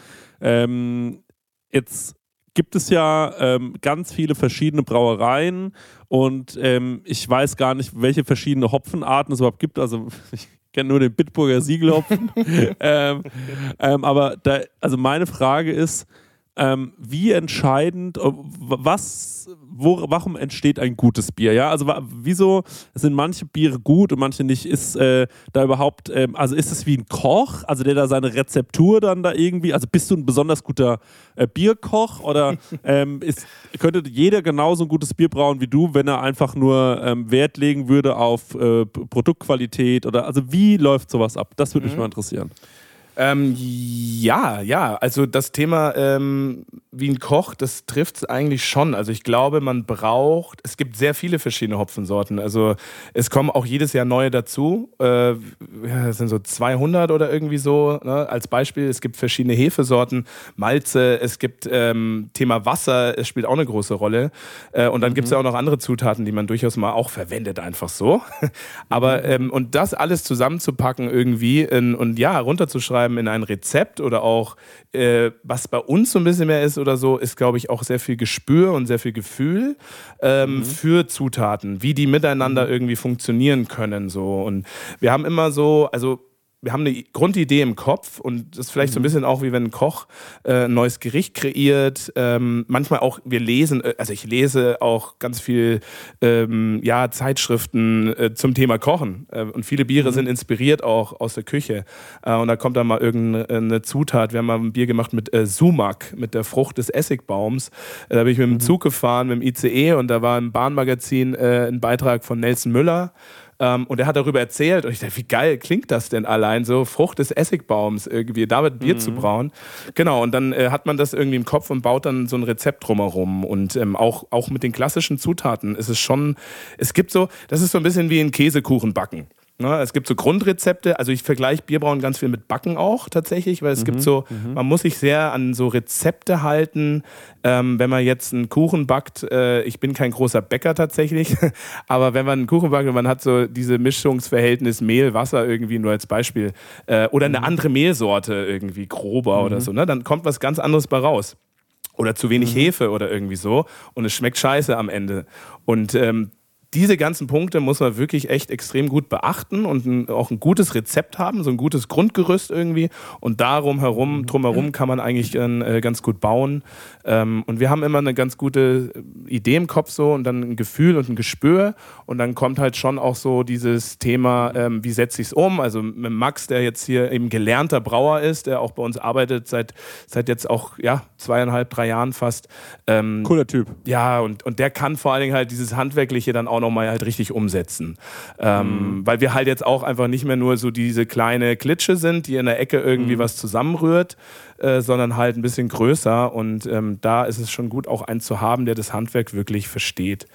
ähm, jetzt gibt es ja ähm, ganz viele verschiedene Brauereien und ähm, ich weiß gar nicht, welche verschiedene Hopfenarten es überhaupt gibt. Also ich kenne nur den Bitburger Siegelhopfen. ähm, ähm, aber da, also meine Frage ist, ähm, wie entscheidend, äh, was, wo, warum entsteht ein gutes Bier? Ja, also wieso sind manche Biere gut und manche nicht? Ist äh, da überhaupt, ähm, also ist es wie ein Koch, also der da seine Rezeptur dann da irgendwie, also bist du ein besonders guter äh, Bierkoch oder ähm, ist, könnte jeder genauso ein gutes Bier brauen wie du, wenn er einfach nur ähm, Wert legen würde auf äh, Produktqualität oder also wie läuft sowas ab? Das würde mich mal interessieren. Ähm, ja, ja, also das Thema ähm, wie ein Koch, das trifft es eigentlich schon. Also ich glaube, man braucht, es gibt sehr viele verschiedene Hopfensorten. Also es kommen auch jedes Jahr neue dazu. Äh, das sind so 200 oder irgendwie so. Ne? Als Beispiel, es gibt verschiedene Hefesorten, Malze, es gibt ähm, Thema Wasser, es spielt auch eine große Rolle. Äh, und dann gibt es ja auch noch andere Zutaten, die man durchaus mal auch verwendet, einfach so. Aber ähm, und das alles zusammenzupacken irgendwie in, und ja, runterzuschreiben in ein Rezept oder auch, äh, was bei uns so ein bisschen mehr ist oder so, ist, glaube ich, auch sehr viel Gespür und sehr viel Gefühl ähm, für Zutaten, wie die miteinander irgendwie funktionieren können. So. Und wir haben immer so, also wir haben eine Grundidee im Kopf und das ist vielleicht so ein bisschen auch wie wenn ein Koch äh, ein neues Gericht kreiert. Ähm, manchmal auch, wir lesen, äh, also ich lese auch ganz viel ähm, ja, Zeitschriften äh, zum Thema Kochen. Äh, und viele Biere sind inspiriert auch aus der Küche. Äh, und da kommt dann mal irgendeine Zutat. Wir haben mal ein Bier gemacht mit äh, Sumac, mit der Frucht des Essigbaums. Äh, da bin ich mit dem Zug gefahren, mit dem ICE und da war im Bahnmagazin ein Beitrag von Nelson Müller. Ähm, und er hat darüber erzählt und ich dachte, wie geil klingt das denn allein so, Frucht des Essigbaums irgendwie, damit Bier zu brauen. Genau, und dann äh, hat man das irgendwie im Kopf und baut dann so ein Rezept drumherum. Und ähm, auch, auch mit den klassischen Zutaten ist es schon, es gibt so, das ist so ein bisschen wie ein Käsekuchen backen. Ne, es gibt so Grundrezepte, also ich vergleiche Bierbrauen ganz viel mit Backen auch tatsächlich, weil es gibt so, man muss sich sehr an so Rezepte halten. Ähm, wenn man jetzt einen Kuchen backt, äh, ich bin kein großer Bäcker tatsächlich, aber wenn man einen Kuchen backt und man hat so diese Mischungsverhältnis Mehl, Wasser irgendwie nur als Beispiel äh, oder eine andere Mehlsorte irgendwie grober oder so, ne, dann kommt was ganz anderes bei raus. Oder zu wenig Hefe oder irgendwie so und es schmeckt scheiße am Ende. Und ähm, diese ganzen Punkte muss man wirklich echt extrem gut beachten und ein, auch ein gutes Rezept haben, so ein gutes Grundgerüst irgendwie. Und darum herum, drumherum kann man eigentlich äh, ganz gut bauen. Ähm, und wir haben immer eine ganz gute Idee im Kopf so und dann ein Gefühl und ein Gespür. Und dann kommt halt schon auch so dieses Thema, ähm, wie setze ich es um? Also mit Max, der jetzt hier eben gelernter Brauer ist, der auch bei uns arbeitet seit, seit jetzt auch ja, zweieinhalb, drei Jahren fast. Ähm, Cooler Typ. ja, und, und der kann vor allen Dingen halt dieses Handwerkliche dann auch nochmal halt richtig umsetzen. Ähm, Weil wir halt jetzt auch einfach nicht mehr nur so diese kleine Klitsche sind, die in der Ecke irgendwie was zusammenrührt, äh, sondern halt ein bisschen größer. Und ähm, da ist es schon gut, auch einen zu haben, der das Handwerk wirklich versteht.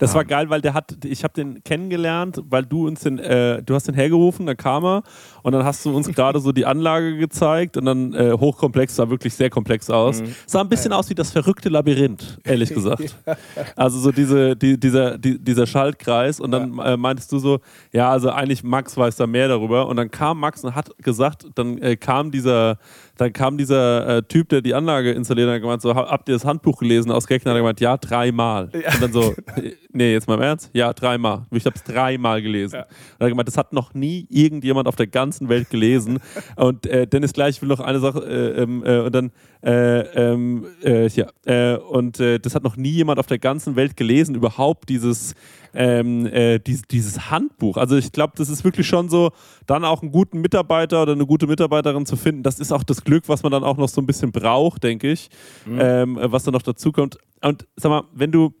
Das war geil, weil der hat, ich habe den kennengelernt, weil du uns den, äh, du hast den hergerufen, dann kam er und dann hast du uns gerade so die Anlage gezeigt und dann äh, hochkomplex, sah wirklich sehr komplex aus. Sah ein bisschen aus wie das verrückte Labyrinth, ehrlich gesagt. Also so diese, die, dieser, die, dieser Schaltkreis und dann äh, meintest du so, ja, also eigentlich Max weiß da mehr darüber und dann kam Max und hat gesagt, dann äh, kam dieser dann kam dieser äh, Typ, der die Anlage installiert hat, und hat gemeint, so, "Ha- habt ihr das Handbuch gelesen aus Gagner? Hat er gemeint, ja, dreimal. Und dann so, äh, nee, jetzt mal im Ernst? Ja, dreimal. Ich habe es dreimal gelesen. Und er hat gemeint, das hat noch nie irgendjemand auf der ganzen Welt gelesen. und äh, Dennis gleich will noch eine Sache, äh, ähm, äh, und dann, äh, ähm, äh, ja, äh, und das hat noch nie jemand auf der ganzen Welt gelesen, überhaupt dieses, ähm, äh, dies, dieses Handbuch. Also ich glaube, das ist wirklich schon so, dann auch einen guten Mitarbeiter oder eine gute Mitarbeiterin zu finden. Das ist auch das Glück, was man dann auch noch so ein bisschen braucht, denke ich, ähm, äh, was dann noch dazu kommt. Und sag mal, wenn du,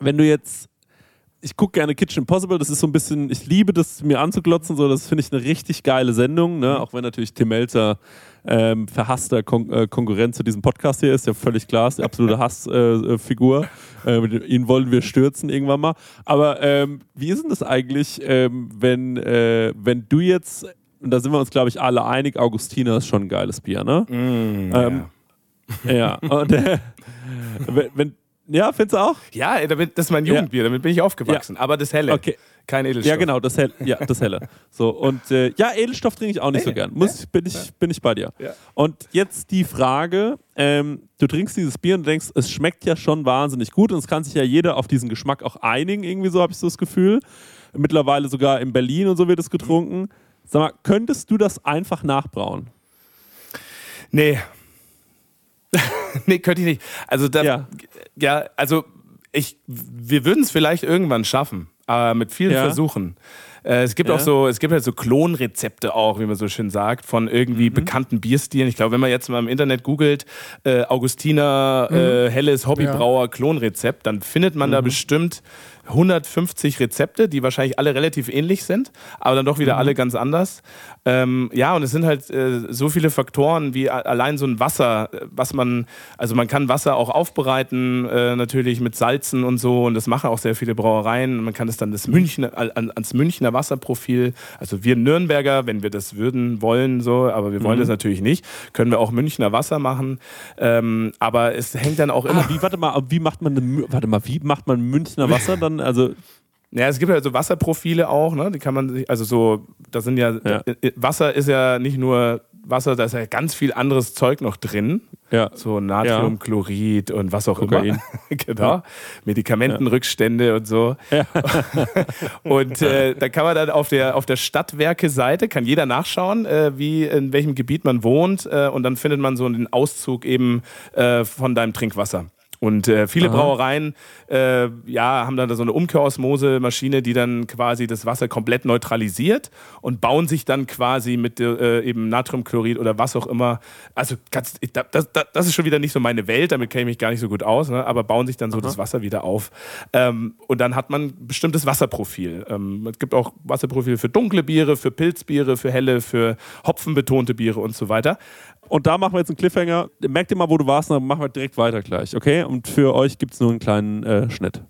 wenn du jetzt ich gucke gerne Kitchen Impossible, das ist so ein bisschen, ich liebe das mir anzuglotzen, so, das finde ich eine richtig geile Sendung, ne? auch wenn natürlich Tim Melzer ähm, verhasster Kon äh, Konkurrent zu diesem Podcast hier ist, ja völlig klar, ist die absolute Hassfigur. Äh, äh, ihn wollen wir stürzen irgendwann mal. Aber ähm, wie ist denn das eigentlich, ähm, wenn, äh, wenn du jetzt, und da sind wir uns glaube ich alle einig, Augustiner ist schon ein geiles Bier, ne? ähm, ja. Und, äh, wenn, wenn, ja, findest du auch? Ja, damit, das ist mein Jugendbier, damit bin ich aufgewachsen. Aber das helle, Okay. kein Edelstoff. Ja, genau, das helle. Ja, das helle. So, und äh, ja, Edelstoff trinke ich auch nicht so Nee, gern. Muss, bin, ich, bin ich bei dir. Ja. Und jetzt die Frage: ähm, Du trinkst dieses Bier und denkst, es schmeckt ja schon wahnsinnig gut und es kann sich ja jeder auf diesen Geschmack auch einigen, irgendwie so habe ich so das Gefühl. Mittlerweile sogar in Berlin und so wird es getrunken. Sag mal, könntest du das einfach nachbrauen? Nee. nee, könnte ich nicht. Also, da, Ja. ja. also ich, wir würden es vielleicht irgendwann schaffen, aber mit vielen Ja. Versuchen. Äh, es gibt Ja. auch so, es gibt halt so Klonrezepte auch, wie man so schön sagt, von irgendwie Mhm. bekannten Bierstilen. Ich glaube, wenn man jetzt mal im Internet googelt, äh, Augustiner äh, helles Hobbybrauer Klonrezept, dann findet man da Mhm. bestimmt 150 Rezepte, die wahrscheinlich alle relativ ähnlich sind, aber dann doch Mhm. wieder alle ganz anders. Ähm, ja, und es sind halt äh, so viele Faktoren wie allein so ein Wasser, äh, was man, also man kann Wasser auch aufbereiten, äh, natürlich mit Salzen und so, und das machen auch sehr viele Brauereien. Man kann es dann das Münchner, an, ans Münchner Wasserprofil, also wir Nürnberger, wenn wir das würden, wollen so, aber wir wollen das natürlich nicht, können wir auch Münchner Wasser machen. Ähm, aber es hängt dann auch immer Ah, wie, warte mal, wie macht man, eine, warte mal, wie macht man Münchner Wasser dann? Also, Ja, es gibt ja so Wasserprofile auch, ne? Die kann man sich, also so, da sind ja, Ja. äh, Wasser ist ja nicht nur Wasser, da ist ja ganz viel anderes Zeug noch drin. Ja. So Natriumchlorid und was auch Kokain. immer. genau. Medikamentenrückstände und so. und äh, da kann man dann auf der, auf der Stadtwerke-Seite, kann jeder nachschauen, äh, wie, in welchem Gebiet man wohnt. Äh, und dann findet man so einen Auszug eben äh, von deinem Trinkwasser. Und äh, viele Aha. Brauereien äh, ja, haben dann da so eine Umkehrosmose-Maschine, die dann quasi das Wasser komplett neutralisiert und bauen sich dann quasi mit äh, eben Natriumchlorid oder was auch immer. Also ganz, das, das, ist schon wieder nicht so meine Welt, damit kenne ich mich gar nicht so gut aus, ne? aber bauen sich dann so das Wasser wieder auf. Ähm, und dann hat man ein bestimmtes Wasserprofil. Ähm, es gibt auch Wasserprofile für dunkle Biere, für Pilzbiere, für helle, für hopfenbetonte Biere und so weiter. Und da machen wir jetzt einen Cliffhanger. Merkt ihr mal, wo du warst, dann machen wir direkt weiter gleich, okay? Und für euch gibt es nur einen kleinen äh, Schnitt.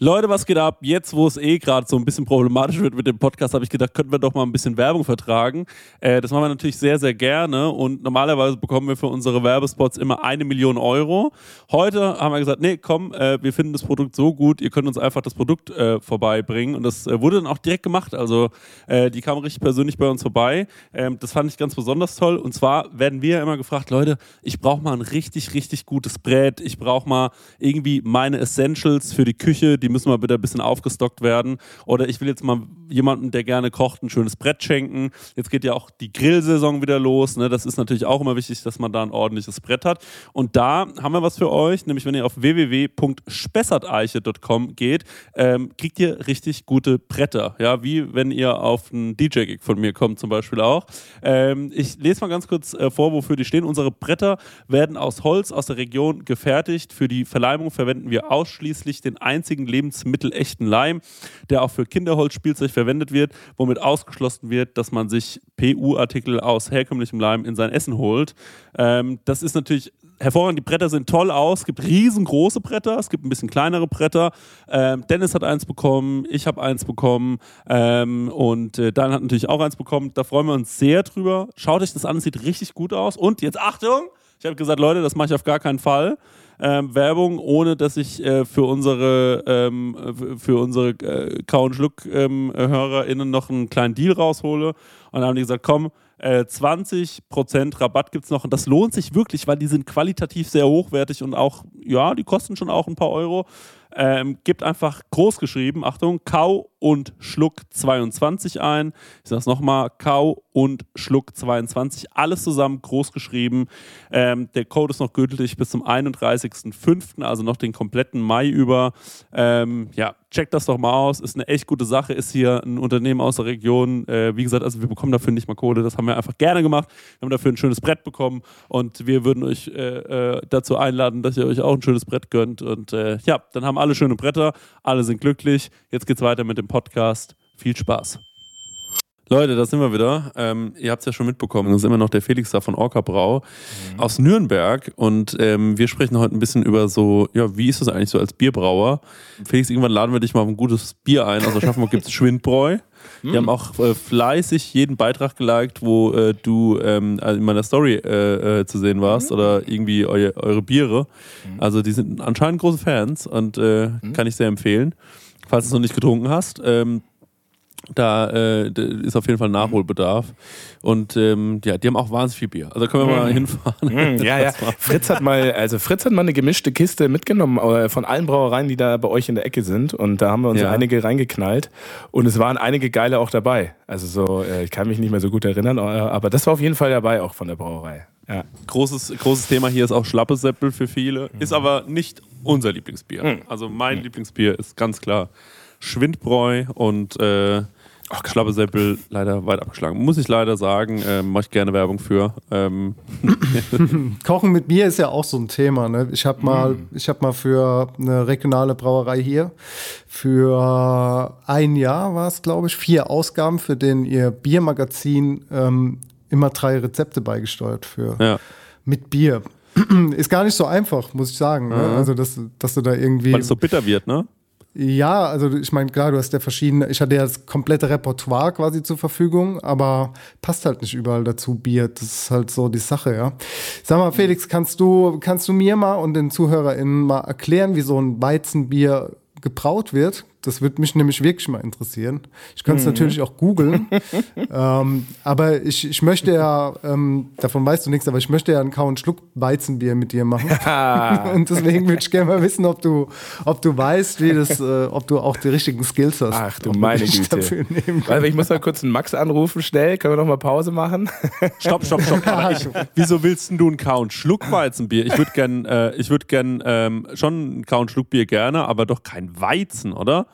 Leute, was geht ab? Jetzt, wo es eh gerade so ein bisschen problematisch wird mit dem Podcast, habe ich gedacht, könnten wir doch mal ein bisschen Werbung vertragen. Äh, das machen wir natürlich sehr, sehr gerne und normalerweise bekommen wir für unsere Werbespots immer eine Million Euro. Heute haben wir gesagt, nee, komm, äh, wir finden das Produkt so gut, ihr könnt uns einfach das Produkt äh, vorbeibringen und das äh, wurde dann auch direkt gemacht. Also äh, die kamen richtig persönlich bei uns vorbei. Ähm, das fand ich ganz besonders toll und zwar werden wir immer gefragt, Leute, ich brauche mal ein richtig, richtig gutes Brett, ich brauche mal irgendwie meine Essentials für die Küche, die müssen mal bitte ein bisschen aufgestockt werden. Oder ich will jetzt mal jemanden, der gerne kocht, ein schönes Brett schenken. Jetzt geht ja auch die Grillsaison wieder los. Ne? Das ist natürlich auch immer wichtig, dass man da ein ordentliches Brett hat. Und da haben wir was für euch, nämlich wenn ihr auf www.spessarteiche.com geht, ähm, kriegt ihr richtig gute Bretter. Ja, wie wenn ihr auf einen DJ-Gig von mir kommt zum Beispiel auch. Ähm, ich lese mal ganz kurz äh, vor, wofür die stehen. Unsere Bretter werden aus Holz aus der Region gefertigt. Für die Verleimung verwenden wir ausschließlich den einzigen lebensmittelechten Leim, der auch für Kinderholzspielzeug verwendet wird, womit ausgeschlossen wird, dass man sich PU-Artikel aus herkömmlichem Leim in sein Essen holt. Ähm, das ist natürlich hervorragend. Die Bretter sehen toll aus. Es gibt riesengroße Bretter, es gibt ein bisschen kleinere Bretter. Ähm, Dennis hat eins bekommen, ich habe eins bekommen ähm, und äh, Dan hat natürlich auch eins bekommen. Da freuen wir uns sehr drüber. Schaut euch das an, es sieht richtig gut aus. Und jetzt Achtung! Ich habe gesagt, Leute, das mache ich auf gar keinen Fall. Ähm, Werbung, ohne dass ich äh, für unsere, ähm, für unsere äh, Kau- und Schluck-HörerInnen noch einen kleinen Deal raushole. Und dann haben die gesagt, komm, äh, 20% Rabatt gibt es noch. Und das lohnt sich wirklich, weil die sind qualitativ sehr hochwertig und auch, ja, die kosten schon auch ein paar Euro. Ähm, gibt einfach groß geschrieben, Achtung, Kau und Schluck 22 ein. Ich sage es nochmal, Kau und Schluck 22, alles zusammen groß geschrieben. Ähm, der Code ist noch gültig bis zum 31.05., also noch den kompletten Mai über. Ähm, ja, checkt das doch mal aus, ist eine echt gute Sache, ist hier ein Unternehmen aus der Region. Äh, wie gesagt, also wir bekommen dafür nicht mal Kohle, das haben wir einfach gerne gemacht. Wir haben dafür ein schönes Brett bekommen und wir würden euch äh, äh, dazu einladen, dass ihr euch auch ein schönes Brett gönnt. Und äh, ja, dann haben alle schöne Bretter, alle sind glücklich. Jetzt geht's weiter mit dem Podcast. Viel Spaß. Leute, da sind wir wieder. Ähm, ihr habt es ja schon mitbekommen, das ist immer noch der Felix da von Orca Brau aus Nürnberg. Und ähm, wir sprechen heute ein bisschen über so, ja, wie ist das eigentlich so als Bierbrauer? Felix, irgendwann laden wir dich mal auf ein gutes Bier ein. Aus Aschaffenburg gibt es Schwindbräu. Die haben auch äh, fleißig jeden Beitrag geliked, wo äh, du ähm, also in meiner Story äh, äh, zu sehen warst oder irgendwie eu eure Biere. Also die sind anscheinend große Fans und äh, kann ich sehr empfehlen. Falls du es noch nicht getrunken hast, ähm, da äh, ist auf jeden Fall Nachholbedarf. Und ähm, ja, die haben auch wahnsinnig viel Bier. Also können wir mal hinfahren. Mm, ja, ja. Fritz hat mal, also Fritz hat mal eine gemischte Kiste mitgenommen äh, von allen Brauereien, die da bei euch in der Ecke sind. Und da haben wir uns Ja. einige reingeknallt. Und es waren einige geile auch dabei. Also so, äh, ich kann mich nicht mehr so gut erinnern, äh, aber das war auf jeden Fall dabei auch von der Brauerei. Ja. Großes, großes Thema hier ist auch Schlappesäppel für viele. Ist aber nicht unser Lieblingsbier. Also mein Lieblingsbier ist ganz klar Schwindbräu und äh, Schlappesäppel leider weit abgeschlagen. Muss ich leider sagen, äh, mache ich gerne Werbung für. Ähm, Kochen mit Bier ist ja auch so ein Thema. Ne? Ich habe mal, ich habe mal für eine regionale Brauerei hier für ein Jahr war es, glaube ich, vier Ausgaben, für den ihr Biermagazin ähm, immer drei Rezepte beigesteuert für ja. mit Bier. Ist gar nicht so einfach, muss ich sagen. Ne? Also dass, dass du da irgendwie Weil es so bitter wird, ne? ja, also ich meine, klar, du hast ja verschiedene, ich hatte ja das komplette Repertoire quasi zur Verfügung, aber passt halt nicht überall dazu Bier. Das ist halt so die Sache, ja. Sag mal, Felix, kannst du, kannst du mir mal und den ZuhörerInnen mal erklären, wie so ein Weizenbier gebraut wird? Das würde mich nämlich wirklich mal interessieren. Ich könnte es Mhm. natürlich auch googeln. ähm, aber ich, ich möchte ja, ähm, davon weißt du nichts, aber ich möchte ja einen Kau- und Schluck Weizenbier mit dir machen. und deswegen würde ich gerne mal wissen, ob du, ob du weißt, wie das, äh, ob du auch die richtigen Skills hast. Ach du meine Güte. Dafür nehmen Warte, ich muss mal kurz einen Max anrufen, schnell. Können wir noch mal Pause machen? Stopp, stopp, stopp. Ich, wieso willst denn du einen Count Schluck Weizenbier? Ich würde gern, äh, ich würde gern ähm, schon einen Count Schluck Bier gerne, aber doch kein Weizen, oder?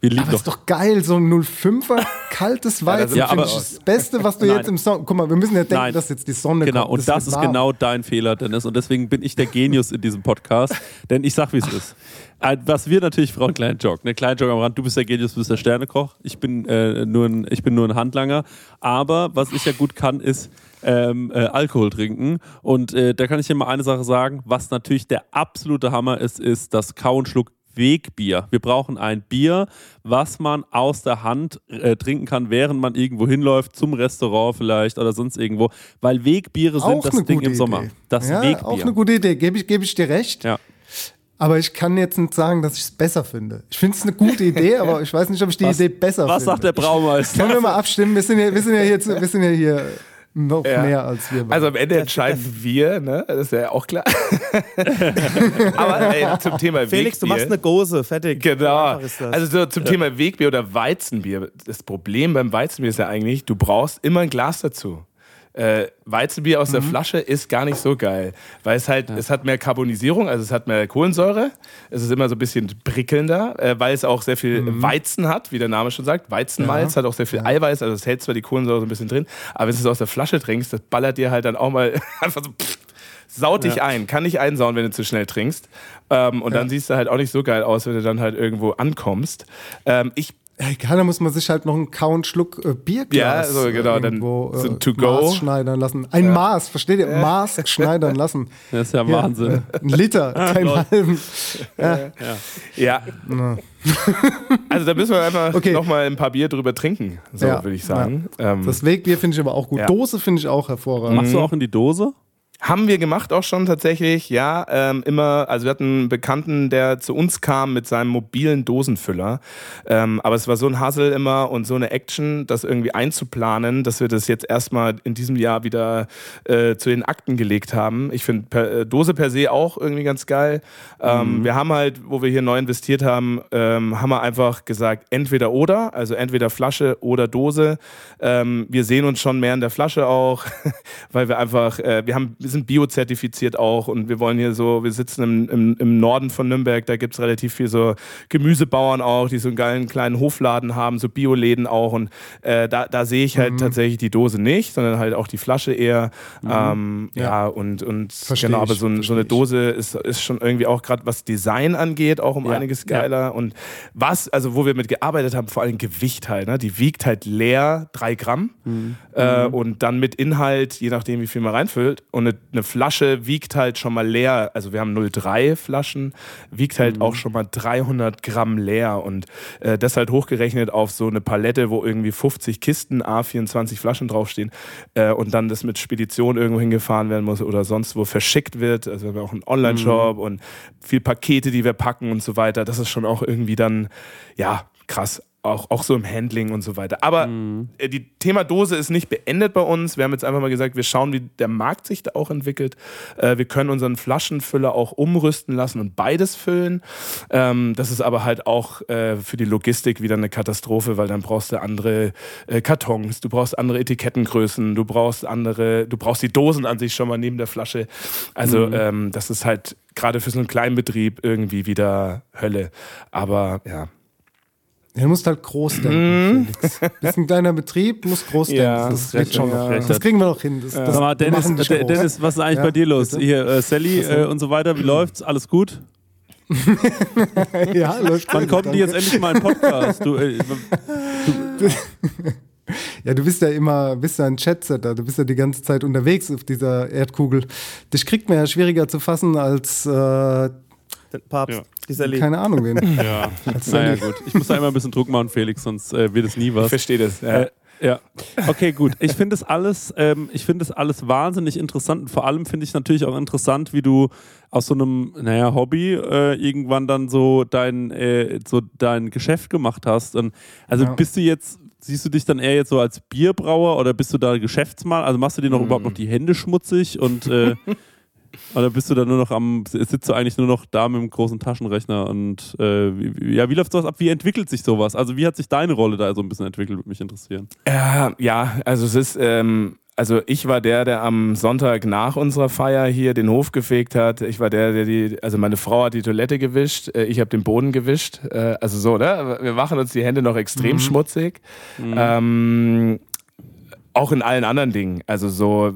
Wir lieben Aber doch. ist doch geil, so ein 05er kaltes Weizen. Ja, aber- ich das Beste, was du Nein. jetzt im Sommer. Guck mal, wir müssen ja denken, Nein. dass jetzt die Sonne Genau, kommt. und das ist warm. genau dein Fehler, Dennis. Und deswegen bin ich der Genius in diesem Podcast. Denn ich sag, wie es ist. Äh, Was wir natürlich, Frau Kleinjog, ne, Kleinjog am Rand, du bist der Genius, du bist der Sternekoch. Ich bin, äh, nur, ein, ich bin nur ein Handlanger. Aber was ich ja gut kann, ist ähm, äh, Alkohol trinken. Und äh, da kann ich dir mal eine Sache sagen. Was natürlich der absolute Hammer ist, ist das Kau und Schluck Wegbier. Wir brauchen ein Bier, was man aus der Hand äh, trinken kann, während man irgendwo hinläuft, zum Restaurant vielleicht oder sonst irgendwo. Weil Wegbiere sind Auch das Ding im Sommer. Idee. Das ja, Wegbier. auch eine gute Idee, gebe ich, gebe ich dir recht. ja. Aber ich kann jetzt nicht sagen, dass ich es besser finde. Ich finde es eine gute Idee, aber ich weiß nicht, ob ich die Was- Idee besser Was finde. sagt der Braumeister? Können wir mal abstimmen? Wir sind ja, wir sind ja, hier, wir sind ja hier noch Ja. mehr als wir. Also am Ende entscheiden wir, ne? Das ist ja auch klar. Aber ey, zum Thema Felix, du Wegbier. machst eine Gose, fertig. Genau. das. Also so zum Thema Wegbier oder Weizenbier. Das Problem beim Weizenbier ist ja eigentlich, du brauchst immer ein Glas dazu. Äh, Weizenbier aus der Flasche ist gar nicht so geil, weil es halt, es hat mehr Carbonisierung, also es hat mehr Kohlensäure, es ist immer so ein bisschen prickelnder, äh, weil es auch sehr viel Weizen hat, wie der Name schon sagt. Weizenmalz hat auch sehr viel Eiweiß, also es hält zwar die Kohlensäure so ein bisschen drin, aber wenn du es aus der Flasche trinkst, das ballert dir halt dann auch mal einfach so pff, saut dich ein, kann nicht einsauen, wenn du zu schnell trinkst. Ähm, und dann siehst du halt auch nicht so geil aus, wenn du dann halt irgendwo ankommst. Ähm, ich Hey, da muss man sich halt noch einen Kau- und Schluck äh, Bierglas Ja, so genau, dann irgendwo, so äh, to go. Maß schneidern lassen. Ein Maß, versteht ihr? Maß schneidern lassen. Das ist ja Ja, Wahnsinn. äh, Ein Liter, kein halben. Ja. Also da müssen wir einfach Okay. noch mal ein paar Bier drüber trinken, so Ja, würde ich sagen. Ähm, Das Wegbier finde ich aber auch gut. Ja. Dose finde ich auch hervorragend. Machst du auch in die Dose? Haben wir gemacht auch schon tatsächlich, ja. Ähm, immer, also wir hatten einen Bekannten, der zu uns kam mit seinem mobilen Dosenfüller. Ähm, aber es war so ein Hassel immer und so eine Action, das irgendwie einzuplanen, dass wir das jetzt erstmal in diesem Jahr wieder äh, zu den Akten gelegt haben. Ich finde äh, Dose per se auch irgendwie ganz geil. Ähm, Wir haben halt, wo wir hier neu investiert haben, ähm, haben wir einfach gesagt, entweder oder, also entweder Flasche oder Dose. Ähm, wir sehen uns schon mehr in der Flasche auch, weil wir einfach, äh, wir haben, wir sind biozertifiziert auch und wir wollen hier so, wir sitzen im, im, im Norden von Nürnberg, da gibt es relativ viel so Gemüsebauern auch, die so einen geilen kleinen Hofladen haben, so Bioläden auch und äh, da, da sehe ich halt tatsächlich die Dose nicht, sondern halt auch die Flasche eher. Ähm, ja. und, und Versteh genau, aber so, ein, so eine. Dose ist, ist schon irgendwie auch gerade was Design angeht, auch um Ja. einiges geiler. Und was, also wo wir mit gearbeitet haben, vor allem Gewicht halt, ne? Die wiegt halt leer drei Gramm äh, und dann mit Inhalt, je nachdem wie viel man reinfüllt. Und eine, eine Flasche wiegt halt schon mal leer, also wir haben 0,3 Flaschen, wiegt halt auch schon mal 300 Gramm leer. Und äh, das halt hochgerechnet auf so eine Palette, wo irgendwie 50 Kisten, A24 Flaschen draufstehen äh, und dann das mit Spedition irgendwo hingefahren werden muss oder sonst wo verschickt wird. Also wir haben auch einen Online-Shop und viel Pakete, die wir packen und so weiter. Das ist schon auch irgendwie dann, ja, krass. Auch, auch so im Handling und so weiter. Aber äh, die Thema Dose ist nicht beendet bei uns. Wir haben jetzt einfach mal gesagt, wir schauen, wie der Markt sich da auch entwickelt. Äh, wir können unseren Flaschenfüller auch umrüsten lassen und beides füllen. Ähm, das ist aber halt auch äh, für die Logistik wieder eine Katastrophe, weil dann brauchst du andere äh, Kartons, du brauchst andere Etikettengrößen, du brauchst andere, du brauchst die Dosen an sich schon mal neben der Flasche. Also ähm, das ist halt gerade für so einen kleinen Betrieb irgendwie wieder Hölle. Aber ja. Ja, du musst halt groß denken, Felix. Bist ein kleiner Betrieb, musst groß denken. Mhm. Ja, das, das schon ja. Das kriegen wir noch hin. Das, das Sag mal, Dennis, äh. Dennis, was ist eigentlich Ja, bei dir los? bitte? Hier, äh, Sally äh, und so weiter, wie läuft's? Alles gut? ja, läuft Wann kommen die jetzt endlich mal in den Podcast? Du, äh, Ja, du bist ja immer, bist ja ein Chatsetter, du bist ja die ganze Zeit unterwegs auf dieser Erdkugel. Dich kriegt man ja schwieriger zu fassen als, äh, Den Papst, Ja. Dieser Lied. keine Ahnung wen. ja, naja, gut. Ich muss da immer ein bisschen Druck machen, Felix, sonst äh, wird es nie Ich was. verstehe das. Ja. Äh, Ja, okay, gut. Ich finde es alles, ähm, ich finde es alles wahnsinnig interessant und vor allem finde ich natürlich auch interessant, wie du aus so einem, naja, Hobby äh, irgendwann dann so dein, äh, so dein Geschäft gemacht hast. Und also Ja. bist du jetzt, siehst du dich dann eher jetzt so als Bierbrauer oder bist du da Geschäftsmann? Also machst du dir noch überhaupt noch die Hände schmutzig und äh, oder bist du da nur noch am, sitzt du eigentlich nur noch da mit dem großen Taschenrechner und äh, wie, ja, wie läuft sowas ab? Wie entwickelt sich sowas? Also wie hat sich deine Rolle da so ein bisschen entwickelt, würde mich interessieren. Ja, ja, also es ist, ähm, also ich war der, der am Sonntag nach unserer Feier hier den Hof gefegt hat. Ich war der, der die, also meine Frau hat die Toilette gewischt, äh, ich habe den Boden gewischt. Äh, also so, ne? Wir machen uns die Hände noch extrem schmutzig. Ähm, auch in allen anderen Dingen. Also so, äh,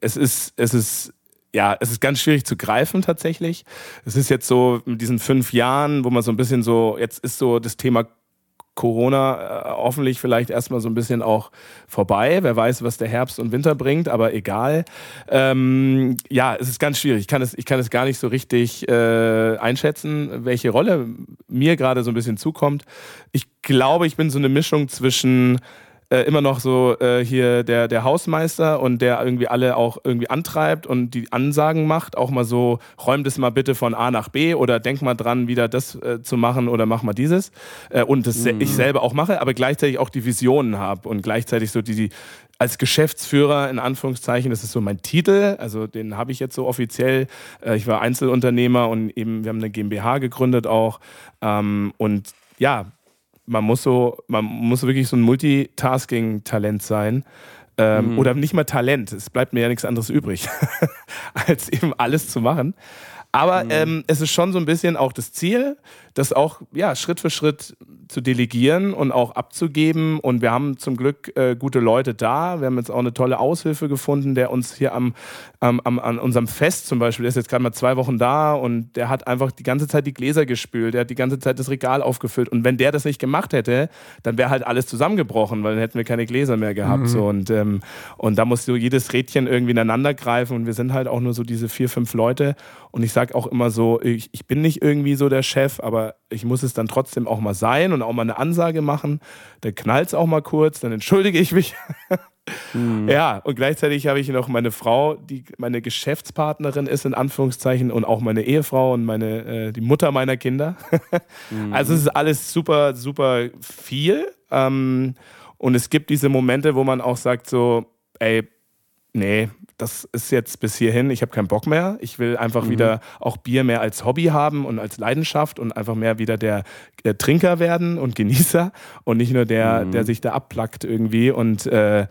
es ist, es ist, ja, es ist ganz schwierig zu greifen tatsächlich. Es ist jetzt so mit diesen fünf Jahren, wo man so ein bisschen so, jetzt ist so das Thema Corona äh, hoffentlich vielleicht erstmal so ein bisschen auch vorbei. Wer weiß, was der Herbst und Winter bringt, aber egal. Ähm, ja, es ist ganz schwierig. Ich kann es, ich kann es gar nicht so richtig äh, einschätzen, welche Rolle mir gerade so ein bisschen zukommt. Ich glaube, ich bin so eine Mischung zwischen äh, immer noch so äh, hier der, der Hausmeister und der irgendwie alle auch irgendwie antreibt und die Ansagen macht. Auch mal so, räum das mal bitte von A nach B oder denk mal dran, wieder das äh, zu machen oder mach mal dieses. Äh, und das se- ich selber auch mache, aber gleichzeitig auch die Visionen habe und gleichzeitig so die, die als Geschäftsführer in Anführungszeichen, das ist so mein Titel, also den habe ich jetzt so offiziell. Äh, ich war Einzelunternehmer und eben wir haben eine GmbH gegründet auch ähm, und ja, man muss so, man muss wirklich so ein Multitasking-Talent sein. Ähm, Oder nicht mal Talent. Es bleibt mir ja nichts anderes übrig, als eben alles zu machen. Aber ähm, es ist schon so ein bisschen auch das Ziel, das auch ja, Schritt für Schritt zu delegieren und auch abzugeben. Und wir haben zum Glück äh, gute Leute da. Wir haben jetzt auch eine tolle Aushilfe gefunden, der uns hier am, am, am, an unserem Fest zum Beispiel, der ist jetzt gerade mal zwei Wochen da und der hat einfach die ganze Zeit die Gläser gespült, der hat die ganze Zeit das Regal aufgefüllt. Und wenn der das nicht gemacht hätte, dann wäre halt alles zusammengebrochen, weil dann hätten wir keine Gläser mehr gehabt. So. Und, ähm, und da muss so jedes Rädchen irgendwie ineinander greifen. Und wir sind halt auch nur so diese vier, fünf Leute. Und ich sage auch immer so, ich, ich bin nicht irgendwie so der Chef, aber ich muss es dann trotzdem auch mal sein und auch mal eine Ansage machen. Dann knallt es auch mal kurz, dann entschuldige ich mich. Ja, und gleichzeitig habe ich noch meine Frau, die meine Geschäftspartnerin ist, in Anführungszeichen, und auch meine Ehefrau und meine, äh, die Mutter meiner Kinder. Also es ist alles super, super viel. Ähm, und es gibt diese Momente, wo man auch sagt so, ey, nee, das ist jetzt bis hierhin, ich habe keinen Bock mehr. Ich will einfach wieder auch Bier mehr als Hobby haben und als Leidenschaft und einfach mehr wieder der, der Trinker werden und Genießer und nicht nur der, der sich da abplackt irgendwie und äh,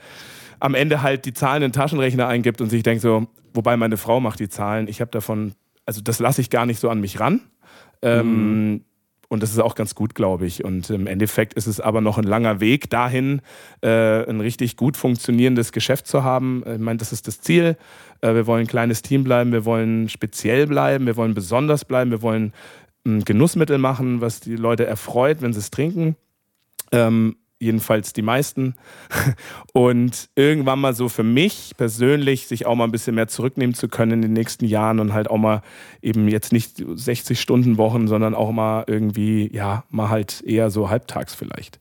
am Ende halt die Zahlen in den Taschenrechner eingibt und sich denkt so, wobei meine Frau macht die Zahlen, ich habe davon, also das lasse ich gar nicht so an mich ran. Ähm, und das ist auch ganz gut, glaube ich. Und im Endeffekt ist es aber noch ein langer Weg dahin, äh, ein richtig gut funktionierendes Geschäft zu haben. Ich meine, das ist das Ziel. Äh, wir wollen ein kleines Team bleiben, wir wollen speziell bleiben, wir wollen besonders bleiben, wir wollen ein Genussmittel machen, was die Leute erfreut, wenn sie es trinken. Ähm, jedenfalls die meisten. Und irgendwann mal so für mich persönlich sich auch mal ein bisschen mehr zurücknehmen zu können in den nächsten Jahren und halt auch mal eben jetzt nicht 60 Stunden Wochen, sondern auch mal irgendwie, ja, mal halt eher so halbtags vielleicht.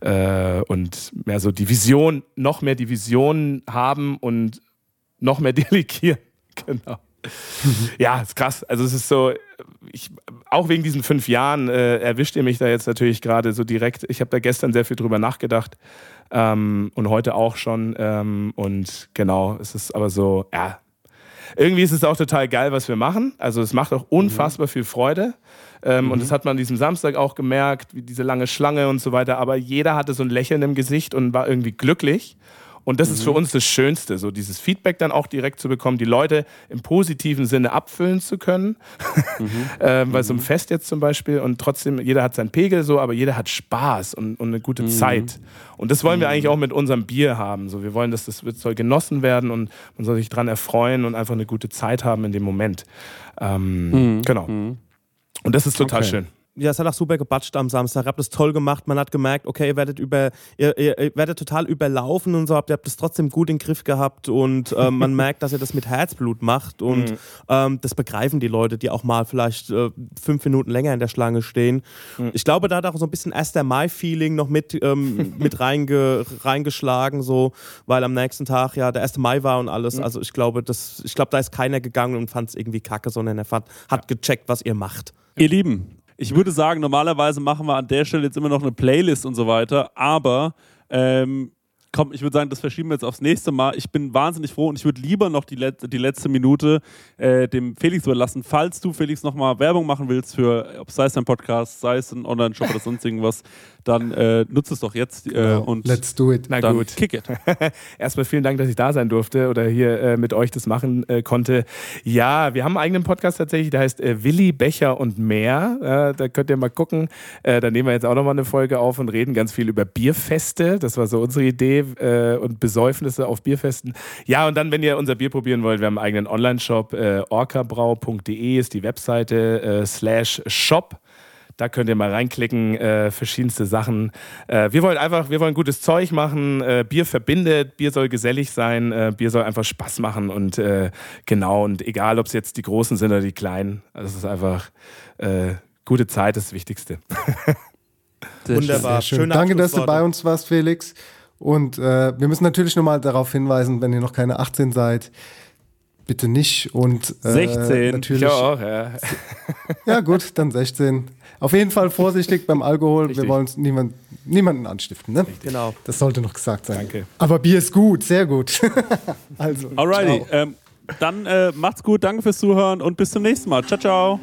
Äh, und mehr so die Vision, noch mehr die Vision haben und noch mehr delegieren. Genau. Ja, ist krass. Also es ist so, ich, auch wegen diesen fünf Jahren äh, erwischt ihr mich da jetzt natürlich gerade so direkt. Ich habe da gestern sehr viel drüber nachgedacht ähm, und heute auch schon. Ähm, und genau, es ist aber so, ja, irgendwie ist es auch total geil, was wir machen. Also es macht auch unfassbar viel Freude. Ähm, Und das hat man an diesem Samstag auch gemerkt, wie diese lange Schlange und so weiter. Aber jeder hatte so ein Lächeln im Gesicht und war irgendwie glücklich. Und das ist für uns das Schönste, so dieses Feedback dann auch direkt zu bekommen, die Leute im positiven Sinne abfüllen zu können. ähm, bei so einem Fest jetzt zum Beispiel und trotzdem, jeder hat seinen Pegel so, aber jeder hat Spaß und, und eine gute Zeit. Und das wollen wir eigentlich auch mit unserem Bier haben. So, wir wollen, dass das soll genossen werden und man soll sich dran erfreuen und einfach eine gute Zeit haben in dem Moment. Ähm, Genau. Und das ist total Okay. schön. Ja, es hat auch super gebatscht am Samstag. Habt das toll gemacht. Man hat gemerkt, okay, ihr werdet über, ihr, ihr, ihr werdet total überlaufen und so, habt ihr habt das trotzdem gut in den Griff gehabt und ähm, man merkt, dass ihr das mit Herzblut macht und ähm, das begreifen die Leute, die auch mal vielleicht äh, fünf Minuten länger in der Schlange stehen. Ich glaube, da hat auch so ein bisschen 1. Mai-Feeling noch mit, ähm, mit reinge, reingeschlagen, so, weil am nächsten Tag ja der 1. Mai war und alles. Also ich glaube, das, ich glaube, da ist keiner gegangen und fand es irgendwie kacke, sondern er fand, hat gecheckt, was ihr macht. Ihr Lieben, ich würde sagen, normalerweise machen wir an der Stelle jetzt immer noch eine Playlist und so weiter, aber ähm, komm, ich würde sagen, das verschieben wir jetzt aufs nächste Mal. Ich bin wahnsinnig froh und ich würde lieber noch die, Let die letzte Minute äh, dem Felix überlassen. Falls du, Felix, nochmal Werbung machen willst für, ob sei es ein Podcast, sei es ein Online-Shop oder sonst irgendwas, dann äh, nutze es doch jetzt äh, und Let's do it. Na dann gut. kick it. Erstmal vielen Dank, dass ich da sein durfte oder hier äh, mit euch das machen äh, konnte. Ja, wir haben einen eigenen Podcast tatsächlich, der heißt äh, Willi Becher und mehr. Äh, da könnt ihr mal gucken. Äh, da nehmen wir jetzt auch nochmal eine Folge auf und reden ganz viel über Bierfeste. Das war so unsere Idee äh, und Besäufnisse auf Bierfesten. Ja, und dann, wenn ihr unser Bier probieren wollt, wir haben einen eigenen Online-Shop. Äh, orcabrau.de ist die Webseite äh, slash shop. Da könnt ihr mal reinklicken, äh, verschiedenste Sachen. Äh, wir wollen einfach, wir wollen gutes Zeug machen. Äh, Bier verbindet, Bier soll gesellig sein, äh, Bier soll einfach Spaß machen und äh, genau, und egal, ob es jetzt die Großen sind oder die Kleinen, es ist einfach äh, gute Zeit, das Wichtigste. Wunderbar. Schön. Danke, dass du bei uns warst, Felix. Und äh, wir müssen natürlich nochmal darauf hinweisen, wenn ihr noch keine 18 seid, bitte nicht. Und äh, 16. Natürlich, Ich auch, ja. Ja, gut, dann 16. Auf jeden Fall vorsichtig beim Alkohol. Richtig. Wir wollen uns niemand, niemanden anstiften. Ne? Genau. Das sollte noch gesagt sein. Danke. Aber Bier ist gut, sehr gut. also, Alrighty, ähm, dann äh, macht's gut, danke fürs Zuhören und bis zum nächsten Mal. Ciao, ciao.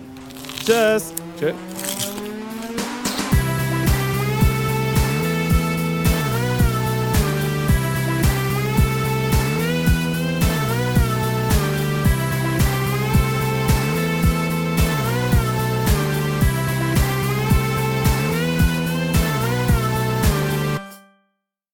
Tschüss. Tschö.